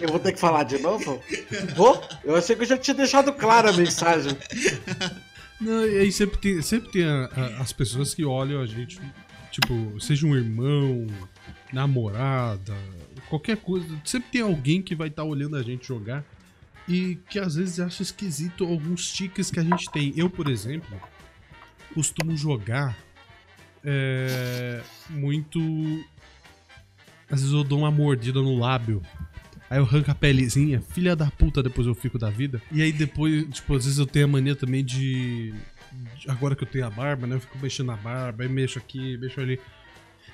Eu vou ter que falar de novo? Vou? Eu achei que eu já tinha deixado clara a mensagem. <laughs> Não, e aí sempre tem, sempre tem a- a- as pessoas que olham a gente, tipo, seja um irmão, namorada, qualquer coisa. Sempre tem alguém que vai estar olhando a gente jogar e que às vezes acha esquisito alguns tiques que a gente tem. Eu, por exemplo, costumo jogar é, muito. Às vezes eu dou uma mordida no lábio. Aí eu arranco a pelezinha, filha da puta, depois eu fico da vida. E aí depois, tipo, às vezes eu tenho a mania também de. de- Agora que eu tenho a barba, né? Eu fico mexendo na barba, aí mexo aqui, mexo ali.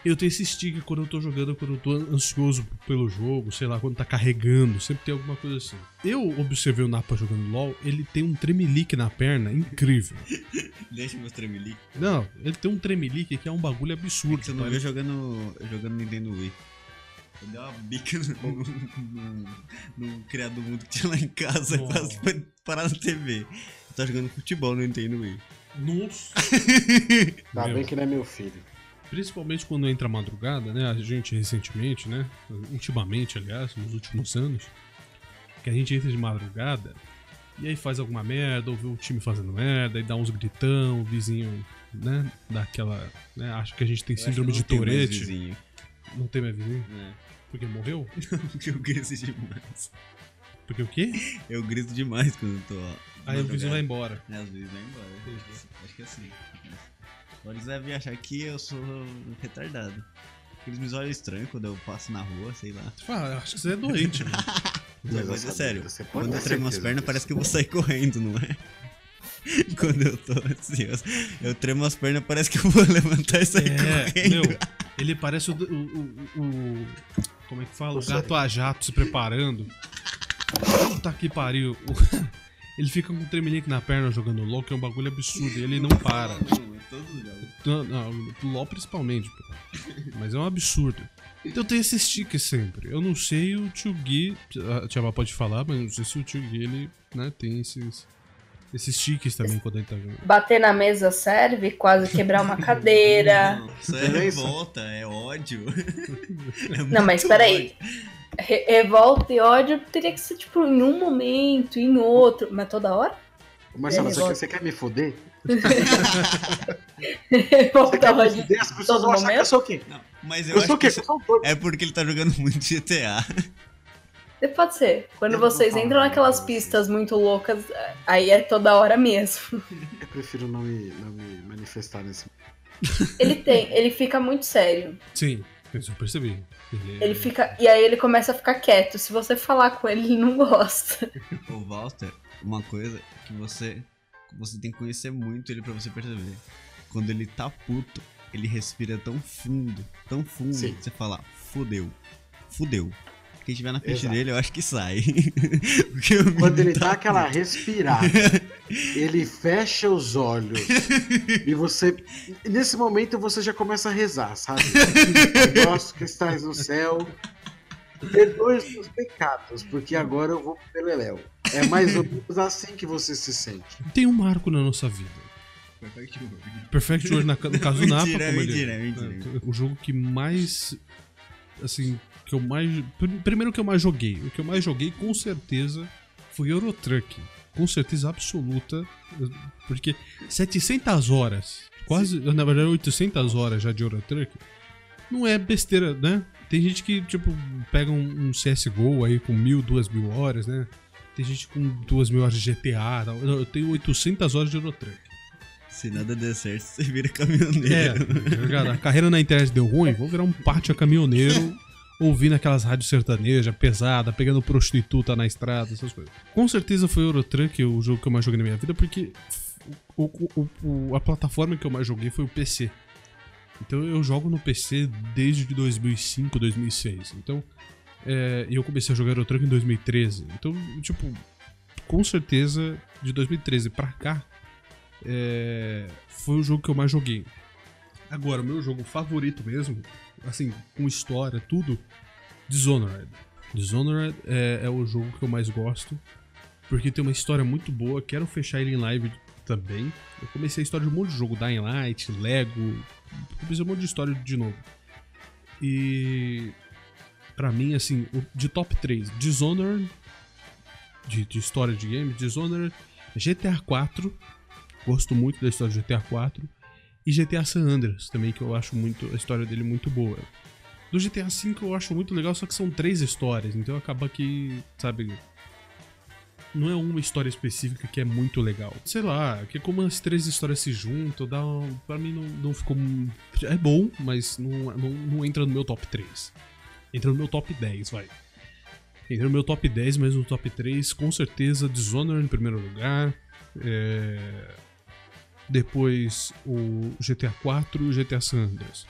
Eu tenho esse stick quando eu tô jogando, quando eu tô ansioso pelo jogo, sei lá, quando tá carregando, sempre tem alguma coisa assim. Eu observei o Napa jogando LOL, ele tem um tremelique na perna incrível. <laughs> Deixa eu mostrar Melee. Não, ele tem um tremelique que é um bagulho absurdo. Você não viu jogando, jogando Nintendo Wii. Eu dei uma bica no, no, no, no criado mundo que tinha lá em casa, Nossa. quase foi parar na TV. Tava jogando futebol no Nintendo Wii. Nossa! <laughs> Tá Meu. bem que não é meu filho. Principalmente quando entra a madrugada, né? A gente recentemente, né? Ultimamente, aliás, nos últimos anos, que a gente entra de madrugada e aí faz alguma merda, ou vê o time fazendo merda, e dá uns gritão, o vizinho, né? Dá aquela. Né, acha que a gente tem Eu acho síndrome de não tem mais Tourette. vizinho, Não tem mais vizinho? né? Porque morreu? <laughs> Porque eu grito demais. Porque o quê? Eu grito demais quando eu tô. Aí o vizinho vai embora. É, às vezes vai embora. Acho que- Acho que é assim. Ou eles devem achar que eu sou um retardado. Eles me olham estranho quando eu passo na rua, sei lá. Fala, "Ah, acho que você é doente, né? <laughs> Mas é sério. Quando eu tremo as pernas, parece que eu vou sair correndo, não é? <laughs> Quando eu tô ansioso. Eu tremo as pernas, parece que eu vou <laughs> levantar e sair É, correndo. meu, ele parece o, o, o- o- Como é que fala? O gato a jato se preparando. Puta que pariu. <laughs> Ele fica com um tremelique na perna jogando LOL, que é um bagulho absurdo, e ele não para. Não, em todos os jogos. Não, LOL principalmente, pô. Mas é um absurdo. Então tem esse stick sempre. Eu não sei o Tio Gui. A Tia Vá pode falar, mas não sei se o Tio Gui ele né? Tem esses, esses tiques também quando ele tá jogando. Bater na mesa serve, quase quebrar uma cadeira. <laughs> Não, isso é revolta, é ódio. <laughs> É Não, mas peraí. Re- revolta e ódio teria que ser, tipo, em um momento, em outro. Mas toda hora? Marcelo, É, você, quer, você quer me foder? <laughs> Você Revolta quer me ódio. foder? As pessoas todo vão achar que eu momento? sou o quê? Não, mas eu, Eu, sou acho que sou um doido. é porque ele tá jogando muito GTA. Pode ser. Quando Eu vocês entram naquelas pistas muito loucas, aí é toda hora mesmo. Eu prefiro não me, não me manifestar nesse Ele tem, ele fica muito sério. Sim, eu percebi. Ele, Ele fica. E aí ele começa a ficar quieto. Se você falar com ele, ele não gosta. O Walter, uma coisa que você você tem que conhecer muito ele pra você perceber. Quando ele tá puto, ele respira tão fundo, tão fundo, Sim. que você fala, fudeu, fudeu. Quem tiver na frente Exato. dele, eu acho que sai. <laughs> Quando ele dá aquela respirada, <laughs> ele fecha os olhos e você. Nesse momento você já começa a rezar, sabe? Nosso que estás no céu, perdoe os meus pecados, porque agora eu vou pro Beleléu. É mais ou menos assim que você se sente. Tem um marco na nossa vida. Perfect World, na- no caso do Napa, Mentira, como mentira, ele... mentira. É, O jogo que mais... Assim, que eu mais... pr- Primeiro que eu mais joguei. O que eu mais joguei, com certeza, foi Euro Truck. Com certeza absoluta. Porque 700 horas, quase, na verdade 800 horas já de Euro Truck, não é besteira, né? Tem gente que, tipo, pega um, um CSGO aí com mil, duas mil horas, né? Tem gente com duas mil horas de GTA. tal. Eu tenho 800 horas de Euro Truck. Se nada der certo, <laughs> você vira É, caminhoneiro. tá ligado? a carreira na internet deu ruim, vou virar um pátio caminhoneiro, <laughs> ouvindo aquelas rádios sertanejas, pesada, pegando prostituta na estrada, essas coisas. Com certeza foi Euro Truck o jogo que eu mais joguei na minha vida, porque o- o- o- a plataforma que eu mais joguei foi o PC. Então eu jogo no PC desde 2005, 2006. Então, é, eu comecei a jogar Euro Truck em 2013. Então, tipo, com certeza, de 2013 pra cá, é, foi o jogo que eu mais joguei. Agora, o meu jogo favorito mesmo, assim, com história, tudo, Dishonored. Dishonored é, é o jogo que eu mais gosto, porque tem uma história muito boa, quero fechar ele em live também. Eu comecei a história de um monte de jogo, Dying Light, Lego, comecei um monte de história de novo. E pra mim, assim, de top 3, Dishonored, de, de história de game, Dishonored, GTA 4, gosto muito da história de GTA 4, e GTA San Andreas também, que eu acho muito a história dele muito boa. Do GTA V eu acho muito legal, só que são três histórias, então acaba que, sabe, não é uma história específica que é muito legal. Sei lá, que como as três histórias se juntam, dá um, pra mim não, não ficou. É bom, mas não, não, não entra no meu top 3. Entra no meu top 10, vai. Entra no meu top 10, mas no top 3, com certeza, Dishonored em primeiro lugar. É... Depois o GTA 4 e o GTA San Andreas.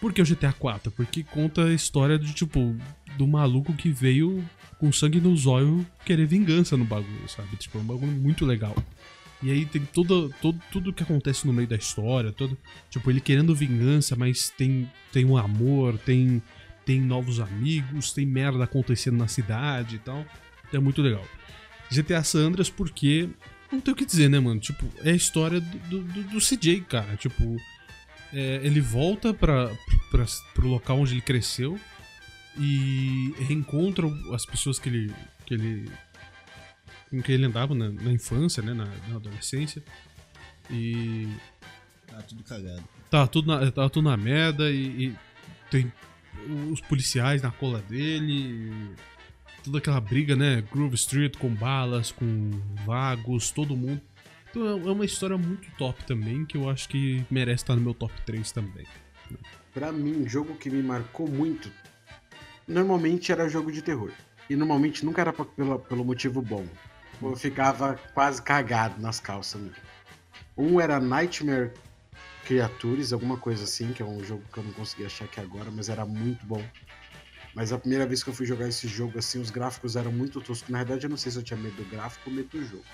Por que o GTA 4? Porque conta a história de, tipo, do maluco que veio com sangue nos olhos querer vingança no bagulho, sabe? Tipo, é um bagulho muito legal. E aí tem todo, todo, tudo que acontece no meio da história, todo, tipo, ele querendo vingança, mas tem, tem um amor, tem, tem novos amigos, tem merda acontecendo na cidade e tal. É muito legal. GTA San Andreas porque não tem o que dizer, né, mano? Tipo, é a história do, do, do- CJ, cara. Tipo, é, ele volta pra, pra, pro local onde ele cresceu e reencontra as pessoas que ele, que ele com quem ele andava na, na infância, né, na, na adolescência. E Tá tudo cagado. tá tudo na, tá tudo na merda e, e tem os policiais na cola dele. e toda aquela briga, né? Groove Street com balas, com vagos, todo mundo. Então é é uma história muito top também, que eu acho que merece estar no meu top 3 também. Pra mim, jogo que me marcou muito, normalmente era jogo de terror. E normalmente nunca era pra- pelo, pelo motivo bom. Eu ficava quase cagado nas calças mesmo. Um era Nightmare Creatures, alguma coisa assim, que é um jogo que eu não consegui achar aqui agora, mas era muito bom. Mas a primeira vez que eu fui jogar esse jogo, assim, os gráficos eram muito toscos. Na verdade, eu não sei se eu tinha medo do gráfico ou medo do jogo.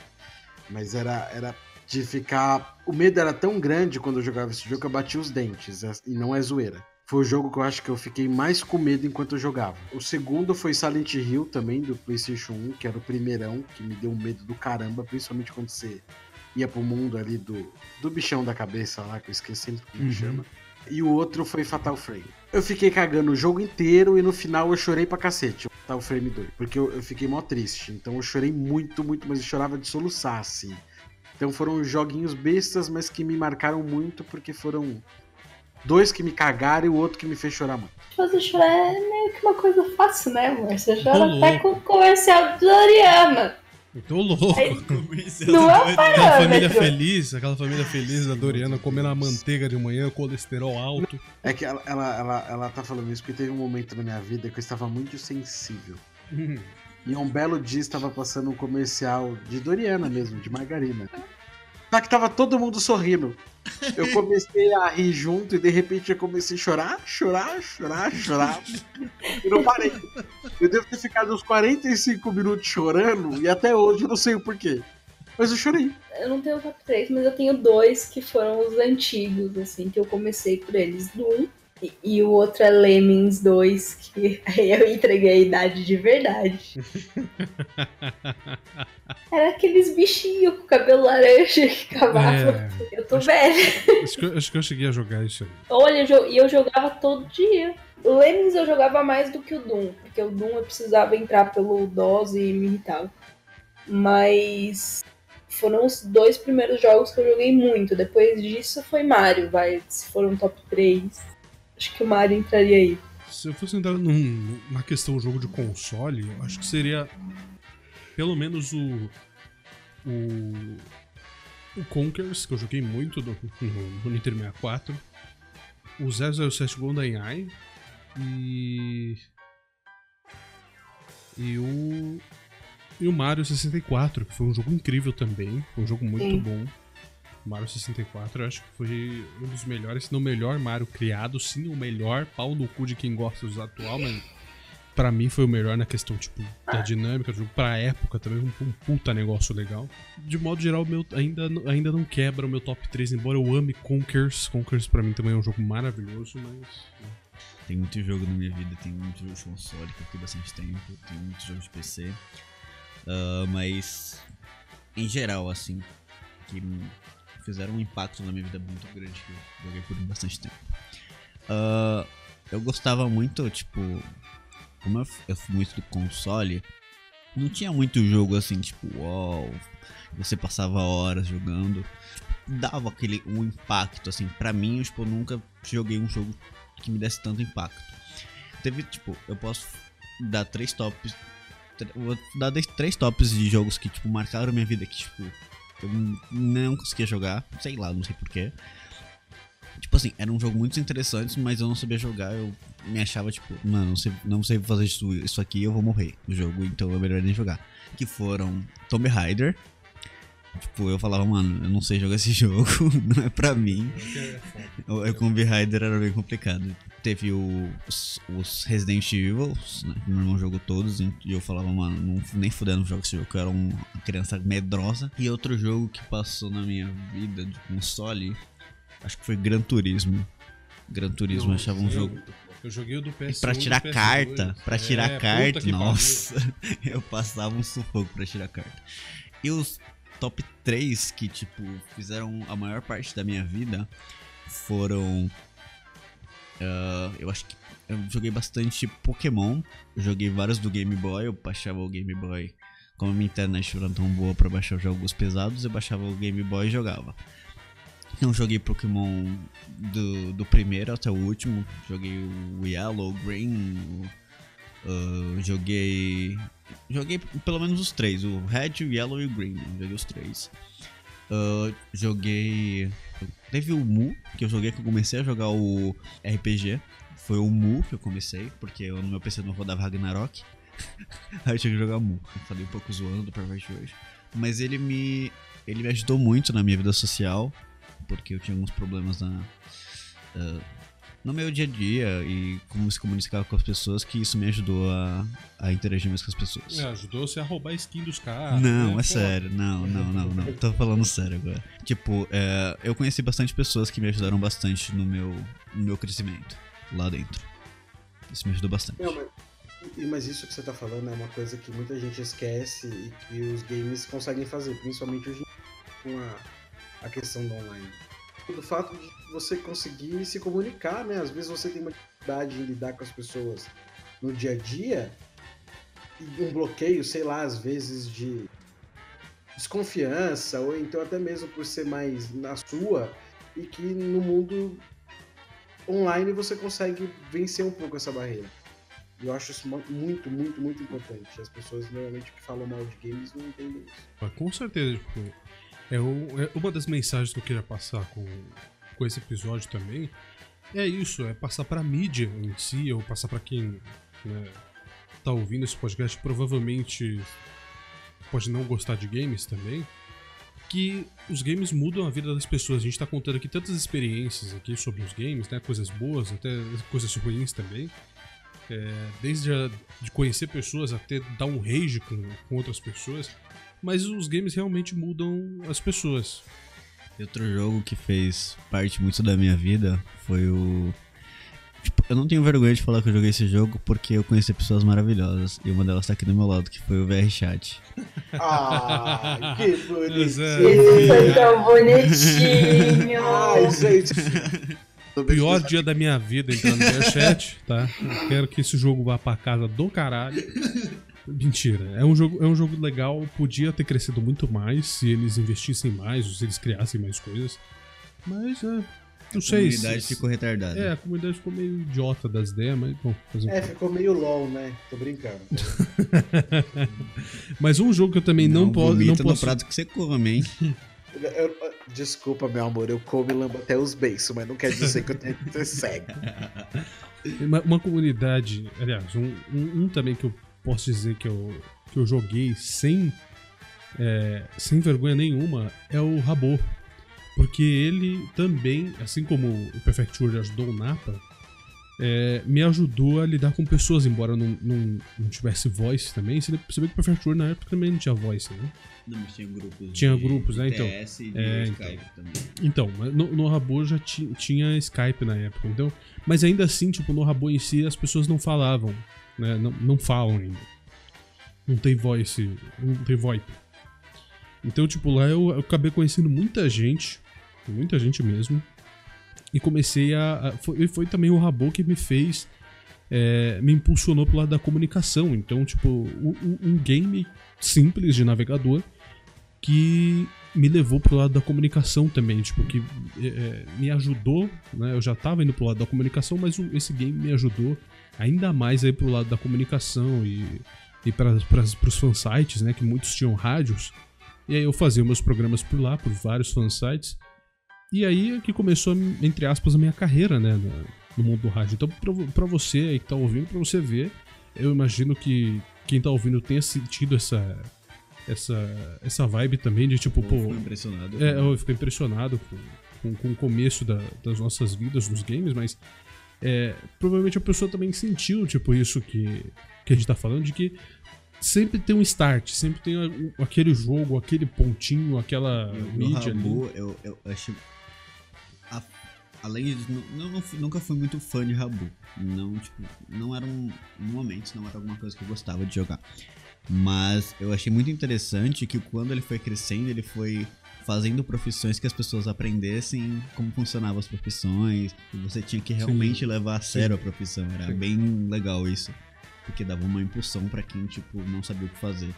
Mas era, era de ficar. O medo era tão grande quando eu jogava esse jogo que eu batia os dentes. E não é zoeira. Foi o jogo que eu acho que eu fiquei mais com medo enquanto eu jogava. O segundo foi Silent Hill também, do PlayStation 1, que era o primeirão, que me deu medo do caramba, principalmente quando você ia pro mundo ali do, do bichão da cabeça lá, que eu esqueci sempre como Uhum. chama. E o outro foi Fatal Frame. Eu fiquei cagando o jogo inteiro e no final eu chorei pra cacete. Fatal Frame 2. Porque eu, eu fiquei mó triste. Então eu chorei muito, muito, mas eu chorava de soluçar, assim. Então foram joguinhos bestas, mas que me marcaram muito porque foram dois que me cagaram e o outro que me fez chorar muito. Fazer chorar é meio que uma coisa fácil, né, amor? Você chora Ô, até com o comercial do Doriana. Tô louco. Aí- Não é um Aquela família feliz, aquela família feliz da Doriana comendo a manteiga de manhã, colesterol alto. É que ela, ela, ela, ela tá falando isso porque teve um momento na minha vida que eu estava muito sensível. Hum. E um belo dia estava passando um comercial de Doriana mesmo, de margarina. Só que tava todo mundo sorrindo. Eu comecei a rir junto e de repente eu comecei a chorar, chorar, chorar, chorar. E não parei. Eu devo ter ficado uns 45 minutos chorando e até hoje eu não sei o porquê. Mas eu chorei. Eu não tenho top 3, mas eu tenho dois que foram os antigos, assim, que eu comecei por eles. Doom e, e o outro é Lemmings 2, que aí <laughs> eu entreguei a idade de verdade. <laughs> Era aqueles bichinhos com cabelo laranja que cavavam. É, Eu tô velha. acho, que, eu- acho que eu cheguei a jogar isso aí. Olha, e eu jogava todo dia. O Lemmings eu jogava mais do que o Doom, porque o Doom eu precisava entrar pelo DOS e me irritava. Mas foram os dois primeiros jogos que eu joguei muito. Depois disso foi Mario, vai. Se for um top 3, acho que o Mario entraria aí. Se eu fosse entrar num- numa questão jogo de console, eu acho que seria pelo menos o. O. O Conkers, que eu joguei muito no, no, no Nintendo 64. O 007 GoldenEye. E. E o. E o Mario 64, que foi um jogo incrível também. Foi um jogo muito Sim. bom. Mario 64, eu acho que foi um dos melhores, se não o melhor Mario criado, sim, o melhor, pau no cu de quem gosta dos atual, mas pra mim foi o melhor na questão, tipo, da dinâmica do jogo, pra época também, um, um puta negócio legal. De modo geral, meu, ainda, não- ainda não quebra o meu top 3, embora eu ame Conkers. Conkers pra mim também é um jogo maravilhoso, mas... Tem muito jogo na minha vida, tem muito jogo de console que eu fiquei bastante tempo, tem muito jogo de PC. Ah, mas, em geral, assim, que fizeram um impacto na minha vida muito grande que eu joguei por bastante tempo. Ah, eu gostava muito, tipo, como eu, eu fui muito do console, não tinha muito jogo assim, tipo, uau, você passava horas jogando. Dava aquele um impacto, assim, pra mim, eu, tipo, eu nunca joguei um jogo que me desse tanto impacto. Teve, tipo, eu posso dar três tops. Vou dar três tops de jogos que, tipo, marcaram minha vida que, tipo, eu não conseguia jogar. Sei lá, não sei porquê. Tipo assim, era um jogo muito interessante, mas eu não sabia jogar. Eu me achava, tipo, mano, não sei, não sei fazer isso, isso aqui, eu vou morrer no jogo, então é melhor nem jogar. Que foram Tomb Raider. Tipo, eu falava, mano, eu não sei jogar esse <laughs> jogo, não é pra mim. O, o Tomb Raider era bem complicado. Teve o- os, os Resident Evil, né, meu irmão jogou todos, e eu falava, mano, não, nem fudendo jogo esse jogo, que eu era um- uma criança medrosa. E outro jogo que passou na minha vida de console, acho que foi Gran Turismo. Gran Turismo, eu achava um jogo. Eu joguei o do PS1 Pra e tirar PS2. carta, pra É, tirar puta carta, nossa, <laughs> eu passava um sufoco pra tirar carta. E os top 3 que, tipo, fizeram a maior parte da minha vida foram. ah, eu acho que eu joguei bastante Pokémon, eu joguei vários do Game Boy, eu baixava o Game Boy. Como a minha internet não era tão boa pra baixar jogos pesados, eu baixava o Game Boy e jogava. Não joguei Pokémon do, do primeiro até o último. Joguei o Yellow, o Green. ah, joguei. Joguei pelo menos os três: o Red, o Yellow e o Green. eu Joguei os três. Ah, joguei. Teve o Mu, que eu joguei que eu comecei a jogar o RPG. Foi o Mu que eu comecei, porque eu, no meu PC não rodava Ragnarok. <laughs> Aí eu tinha que jogar Mu. Falei um pouco zoando do Pervert hoje. Mas ele me. Ele me ajudou muito na minha vida social porque eu tinha alguns problemas na, ah, no meu dia a dia e como se comunicar com as pessoas, que isso me ajudou a, a interagir mais com as pessoas. É, ajudou você a roubar a skin dos caras. Não, né? é Pô, sério, não, não, não, não. Tô falando sério agora. Tipo, é, eu conheci bastante pessoas que me ajudaram bastante no meu, no meu crescimento. lá dentro. Isso me ajudou bastante. Não, mas, e- mas isso que você tá falando é uma coisa que muita gente esquece e que os games conseguem fazer, principalmente hoje em dia, com a, a questão do online. Do fato de você conseguir se comunicar, né? Às vezes você tem uma dificuldade em lidar com as pessoas no dia a dia e um bloqueio, sei lá, às vezes de desconfiança ou então até mesmo por ser mais na sua e que no mundo online você consegue vencer um pouco essa barreira. Eu acho isso mu- muito, muito, muito importante. As pessoas normalmente que falam mal de games não entendem isso. Com certeza, tipo, é, o- é uma das mensagens que eu queria passar com, com esse episódio também. É isso, é passar pra mídia em si, ou passar pra quem né, tá ouvindo esse podcast, provavelmente pode não gostar de games também. Que os games mudam a vida das pessoas. A gente tá contando aqui tantas experiências aqui sobre os games, né? Coisas boas, até coisas ruins também. É, desde a, de conhecer pessoas até dar um rage com, com outras pessoas. Mas os games realmente mudam as pessoas. E outro jogo que fez parte muito da minha vida foi o. Tipo, eu não tenho vergonha de falar que eu joguei esse jogo porque eu conheci pessoas maravilhosas. E uma delas tá aqui do meu lado, que foi o VR Chat. <laughs> Ah, que Pois é. bonitinho! Isso foi tão bonitinho. Ai, gente. O <laughs> pior dia da minha vida entrando no chat, tá? Eu quero que esse jogo vá pra casa do caralho. Mentira. É um jogo, é um jogo legal, podia ter crescido muito mais se eles investissem mais, ou se eles criassem mais coisas. Mas, é. Não A sei comunidade se. ficou retardada. É, a comunidade ficou meio idiota das ideias, mas bom, fazer um É, ficou meio LOL, né? Tô brincando. <laughs> Mas um jogo que eu também não, posso. Não vomita no posso prato que você come, hein? <laughs> Eu- eu- desculpa, meu amor, eu como e lambo até os beiços, mas não quer dizer que eu tenho que ser cego. <laughs> Uma, uma comunidade, aliás, um, um, um também que eu posso dizer que eu, que eu joguei sem, é, sem vergonha nenhuma é o Rabo. Porque ele também, assim como o Prefecture ajudou o Napa, é, me ajudou a lidar com pessoas, embora não, não, não tivesse voice também. Você percebeu que o Prefecture na época também não tinha voice, né? Não, mas tinha grupos. Tinha de- grupos, né, então. TS e É, Skype também. Então, no, no Rabo já ti- tinha Skype na época, então. Mas ainda assim, tipo, no Rabo em si as pessoas não falavam, né? Não, não falam ainda. Não tem voice, não tem VoIP. Então, tipo, lá eu, eu acabei conhecendo muita gente, muita gente mesmo. E comecei a. a- foi, foi também o Rabo que me fez. é, me impulsionou pro lado da comunicação. Então, tipo, um, um- game simples de navegador que me levou pro lado da comunicação também, tipo, que é, é, me ajudou, né? Eu já tava indo pro lado da comunicação, mas o- esse game me ajudou ainda mais aí pro lado da comunicação e, e para os fansites, né? Que muitos tinham rádios. E aí eu fazia meus programas por lá, por vários fansites. E aí é que começou, entre aspas, a minha carreira, né? No mundo do rádio. Então, pra você aí que tá ouvindo, pra você ver, eu imagino que quem tá ouvindo tenha sentido essa, essa, essa vibe também de tipo, Eu pô. fui impressionado. É, eu fico impressionado com, com, com o começo da- das nossas vidas nos games, mas é, provavelmente a pessoa também sentiu, tipo, isso que, que a gente tá falando, de que sempre tem um start, sempre tem aquele jogo, aquele pontinho, aquela mídia ali. Eu, eu acho. a- além de. Não, não nunca fui muito fã de Rabu. Não, tipo, não era um. No momento, não era alguma coisa que eu gostava de jogar. Mas eu achei muito interessante que quando ele foi crescendo, ele foi fazendo profissões que as pessoas aprendessem como funcionavam as profissões. E você tinha que realmente levar a sério a profissão. Era Sim. bem legal isso. Porque dava uma impulsão pra quem, tipo, não sabia o que fazer.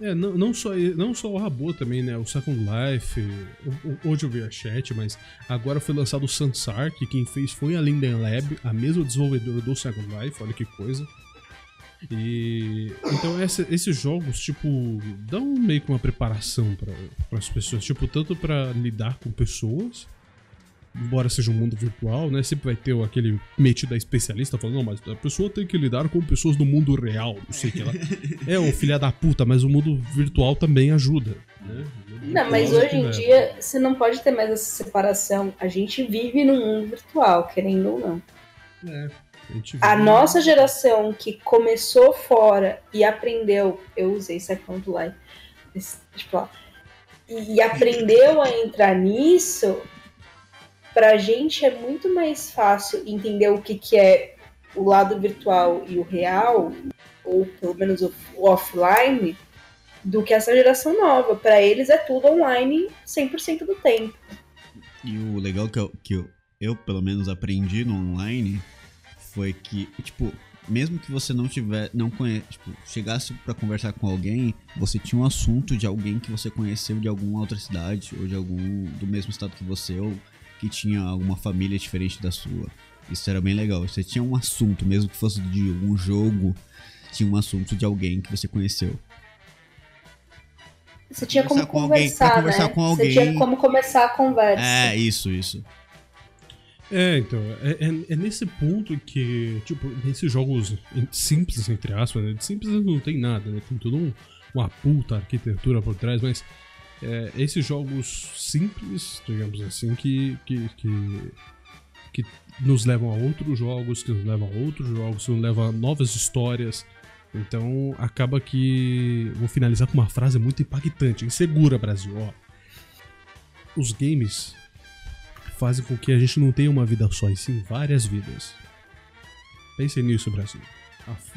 É, não, não, só, não só o Rabo também, né? O Second Life, o- o- hoje eu vi a chat, mas agora foi lançado o Sansar, que quem fez foi a Linden Lab, a mesma desenvolvedora do Second Life, olha que coisa. E então essa- esses jogos, tipo, dão meio que uma preparação para as pessoas, tipo, tanto para lidar com pessoas, embora seja um mundo virtual, né? Sempre vai ter aquele metido da especialista falando, não, mas a pessoa tem que lidar com pessoas do mundo real, não sei o que lá. <laughs> É, o filha da puta, mas o mundo virtual também ajuda, né? Não, mas Lógico, hoje em né? dia você não pode ter mais essa separação. A gente vive num mundo virtual, querendo ou não. É, a nossa geração que começou fora e aprendeu, eu usei Second Life, tipo, ó, e aprendeu a entrar nisso, pra gente é muito mais fácil entender o que, que é o lado virtual e o real, ou pelo menos o, o offline, do que essa geração nova. Para eles é tudo online 100% do tempo. E o legal que eu, que eu, eu, pelo menos, aprendi no online foi que, tipo, mesmo que você não tiver, não conhece, tipo, chegasse para conversar com alguém, você tinha um assunto de alguém que você conheceu de alguma outra cidade ou de algum do mesmo estado que você ou que tinha alguma família diferente da sua. Isso era bem legal. Você tinha um assunto, mesmo que fosse de um jogo, tinha um assunto de alguém que você conheceu. Você tinha como Conversar com alguém, conversar, pra conversar né? com Você alguém. tinha como começar a conversa. É, isso, isso. É, então, é, é- é nesse ponto que, tipo, nesses jogos simples, entre aspas, né? Simples não tem nada, né? Tem tudo um, uma puta arquitetura por trás, mas é, esses jogos simples, digamos assim, que, que, que, que nos levam a outros jogos, que nos levam a outros jogos, que nos levam a novas histórias. Então, acaba que. Vou finalizar com uma frase muito impactante. Insegura, Brasil, ó. Os games fazem com que a gente não tenha uma vida só, e sim várias vidas. Pensem nisso, Brasil.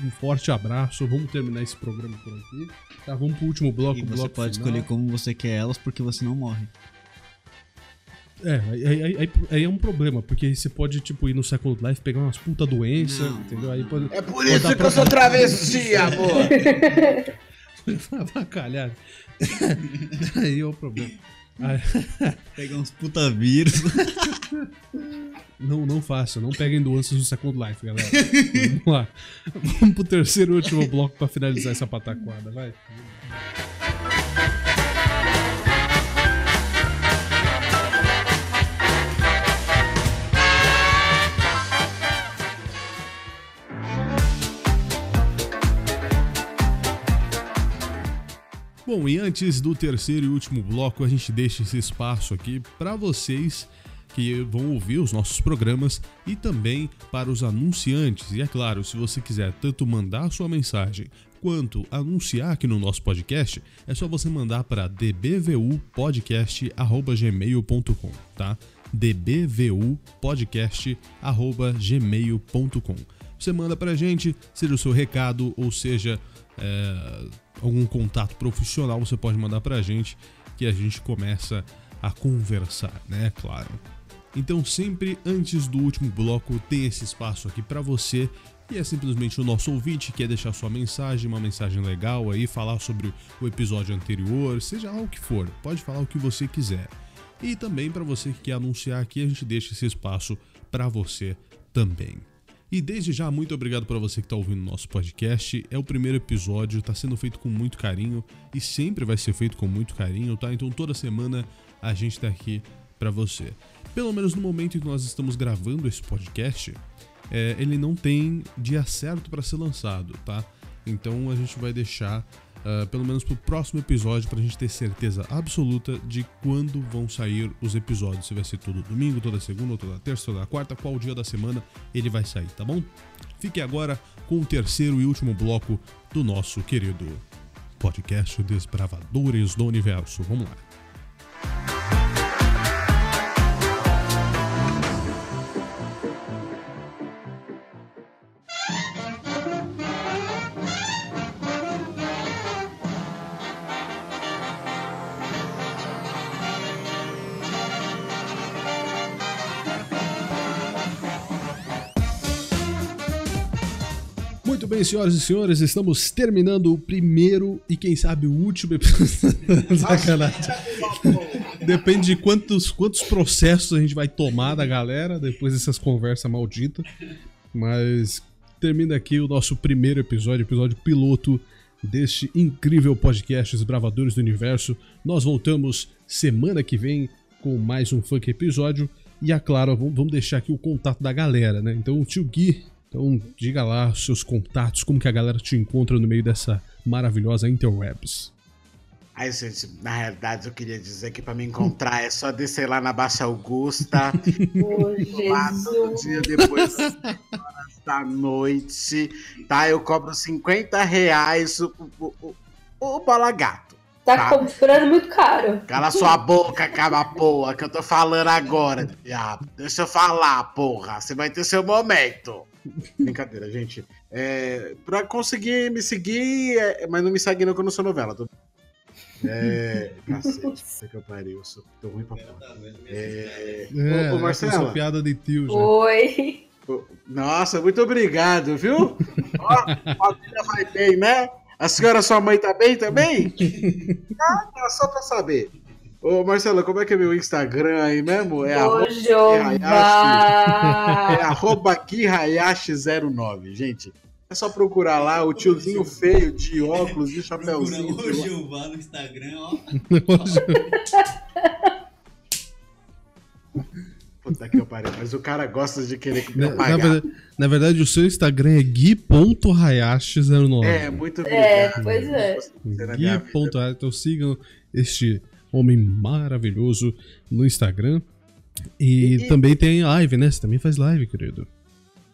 Um forte abraço. Vamos terminar esse programa por aqui. Tá, vamos pro último bloco. E você bloco pode final. escolher como você quer elas porque você não morre. É, aí, aí- aí- aí é um problema, porque aí você pode, tipo, ir no Second Life, pegar umas puta doença, Não. entendeu? Aí pode. É por isso que eu sou <laughs> travesti, amor. Avacalhar. <laughs> aí é o problema. <laughs> Pegar uns puta vírus. Não, não faça, não peguem doenças no Second Life, galera. Vamos lá. Vamos pro terceiro e último bloco pra finalizar essa pataquada, vai. Bom, e antes do terceiro e último bloco, a gente deixa esse espaço aqui para vocês que vão ouvir os nossos programas e também para os anunciantes. E é claro, se você quiser tanto mandar sua mensagem quanto anunciar aqui no nosso podcast, é só você mandar para dbvupodcast@gmail.com, tá? dbvupodcast@gmail.com. Você manda pra gente, seja o seu recado ou seja é, algum contato profissional, você pode mandar pra gente que a gente começa a conversar, né? Claro. Então, sempre antes do último bloco, tem esse espaço aqui pra você. E é simplesmente o nosso ouvinte que quer deixar sua mensagem, uma mensagem legal aí, falar sobre o episódio anterior, seja lá o que for, pode falar o que você quiser. E também para você que quer anunciar aqui, a gente deixa esse espaço para você também. E desde já, muito obrigado para você que está ouvindo nosso podcast. É o primeiro episódio, está sendo feito com muito carinho e sempre vai ser feito com muito carinho, tá? Então toda semana a gente está aqui para você. Pelo menos no momento em que nós estamos gravando esse podcast, é, ele não tem dia certo para ser lançado, tá? Então a gente vai deixar ah, pelo menos pro próximo episódio pra gente ter certeza absoluta de quando vão sair os episódios. Se vai ser todo domingo, toda segunda, toda terça, toda quarta, qual dia da semana ele vai sair, tá bom? Fique agora com o terceiro e último bloco do nosso querido podcast Desbravadores do Universo. Vamos lá. Bem, senhoras e senhores, estamos terminando o primeiro e quem sabe o último episódio. <laughs> Sacanagem. Depende de quantos, quantos processos a gente vai tomar da galera depois dessas conversas malditas. Mas termina aqui o nosso primeiro episódio, episódio piloto deste incrível podcast Os Bravadores do Universo. Nós voltamos semana que vem com mais um funk episódio. E, é claro, vamos deixar aqui o contato da galera, né? Então, o tio Gui, então diga lá os seus contatos, como que a galera te encontra no meio dessa maravilhosa interwebs. Aí, gente, na realidade eu queria dizer que pra me encontrar é só descer lá na Baixa Augusta, Ô, lá todo Jesus. dia depois das horas da noite, tá? Eu cobro 50 reais o, o, o, o bola gato. Tá, Tá. comprando muito caro. Cala sua boca, caba porra, que eu tô falando agora, diabo. Deixa eu falar, porra. Você vai ter seu momento. <laughs> Brincadeira, gente. É, pra conseguir me seguir, é, mas não me segue não que eu não sou novela. Tô... É, <laughs> cacete, que eu pariu, eu sou, tô ruim pra porra. É, É, ô, ô, Marcela, piada de tio, já. Oi. nossa, muito obrigado, viu? <laughs> Ó, a família vai bem, né? A senhora, sua mãe tá bem também? Ah, tá, só pra saber. Ô, Marcela, como é que é meu Instagram aí mesmo? É. É arroba Kihayashi09, gente. É só procurar lá o tiozinho feio de óculos e chapéuzinho. Procura o Jeová no Instagram, ó. <laughs> Puta que eu pariu, mas o cara gosta de querer que Na, eu na pagar. verdade, na verdade, o seu Instagram é gui.hayashi09. É, muito É, obrigado. pois é. Gui.hayashi. Então sigam este homem maravilhoso no Instagram. E, E- também tem live, né? Você também faz live, querido.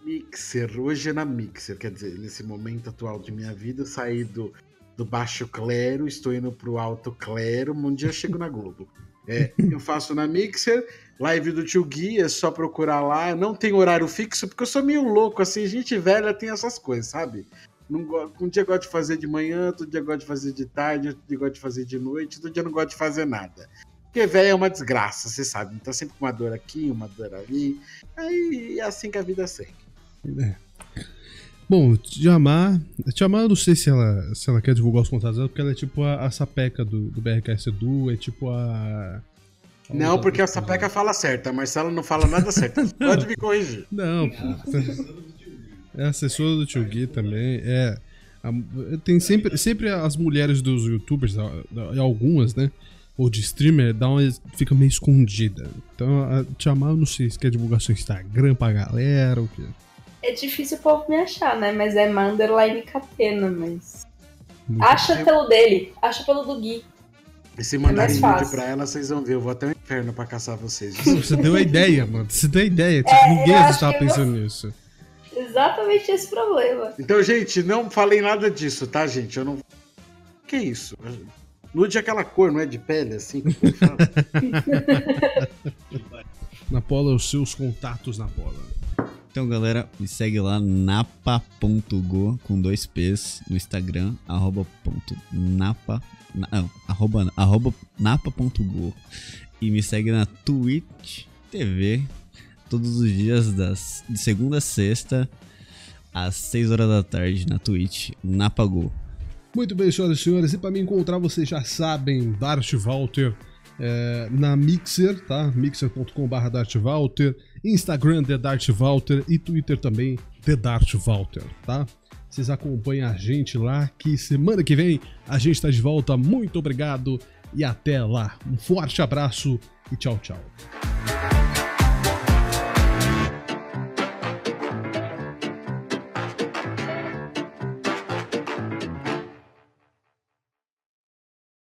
Mixer, hoje é na Mixer, quer dizer, nesse momento atual de minha vida, eu saí do, do baixo clero, estou indo pro alto clero, um dia eu chego na Globo. É, <laughs> eu faço na Mixer, live do Tio Gui, é só procurar lá, não tem horário fixo, porque eu sou meio louco, assim, gente velha tem essas coisas, sabe? Não um dia eu gosto de fazer de manhã, outro dia eu gosto de fazer de tarde, outro dia eu gosto de fazer de noite, outro dia não gosto de fazer nada. Porque velho é uma desgraça, você sabe, tá sempre com uma dor aqui, uma dor ali, aí é assim que a vida segue. Bom, Tiamar. Tiamar, eu não sei se ela, se ela quer divulgar os contatos dela, porque ela é tipo a, a sapeca do, do BRKS Edu, é tipo a. a Não, porque a Sapeca fala certo, a Marcela não fala nada certo. <laughs> Pode me corrigir. Não, pô. É assessora do Tio Gui também. É. a- tem sempre, sempre as mulheres dos youtubers, algumas, né? Ou de streamer, dá uma, fica meio escondida. Então, a Tiamar, eu não sei se quer divulgar seu Instagram pra galera ou o quê. É difícil o povo me achar, né? Mas é Manderline Catena, mas. Muito Acha pelo dele, acha pelo do Gui. E se mandarem É mais vídeo fácil. pra ela, vocês vão ver. Eu vou até o inferno pra caçar vocês. <laughs> Você deu a ideia, mano. Você deu a ideia. Tipo, É, ninguém estava eu pensando nisso. Exatamente esse problema. Então, gente, não falei nada disso, tá, gente? Eu não. Que isso? Nude é aquela cor, não é de pele, assim? fala? <laughs> Na Pola, os seus contatos na Pola. Então, galera, me segue lá, napa.go, com dois P's, no Instagram, arroba ponto napa, na- não, arroba, arroba napa.go. E me segue na Twitch TV, todos os dias, das, de segunda a sexta, às 6 horas da tarde, na Twitch, napago. Muito bem, senhoras e senhores. E para me encontrar, vocês já sabem, Dart Walter é, na Mixer, tá? Mixer.com.br Dart Walter, Instagram The Dart Walter e Twitter também The Dart Walter, tá? Vocês acompanham a gente lá, que semana que vem a gente tá de volta. Muito obrigado e até lá. Um forte abraço e tchau, tchau.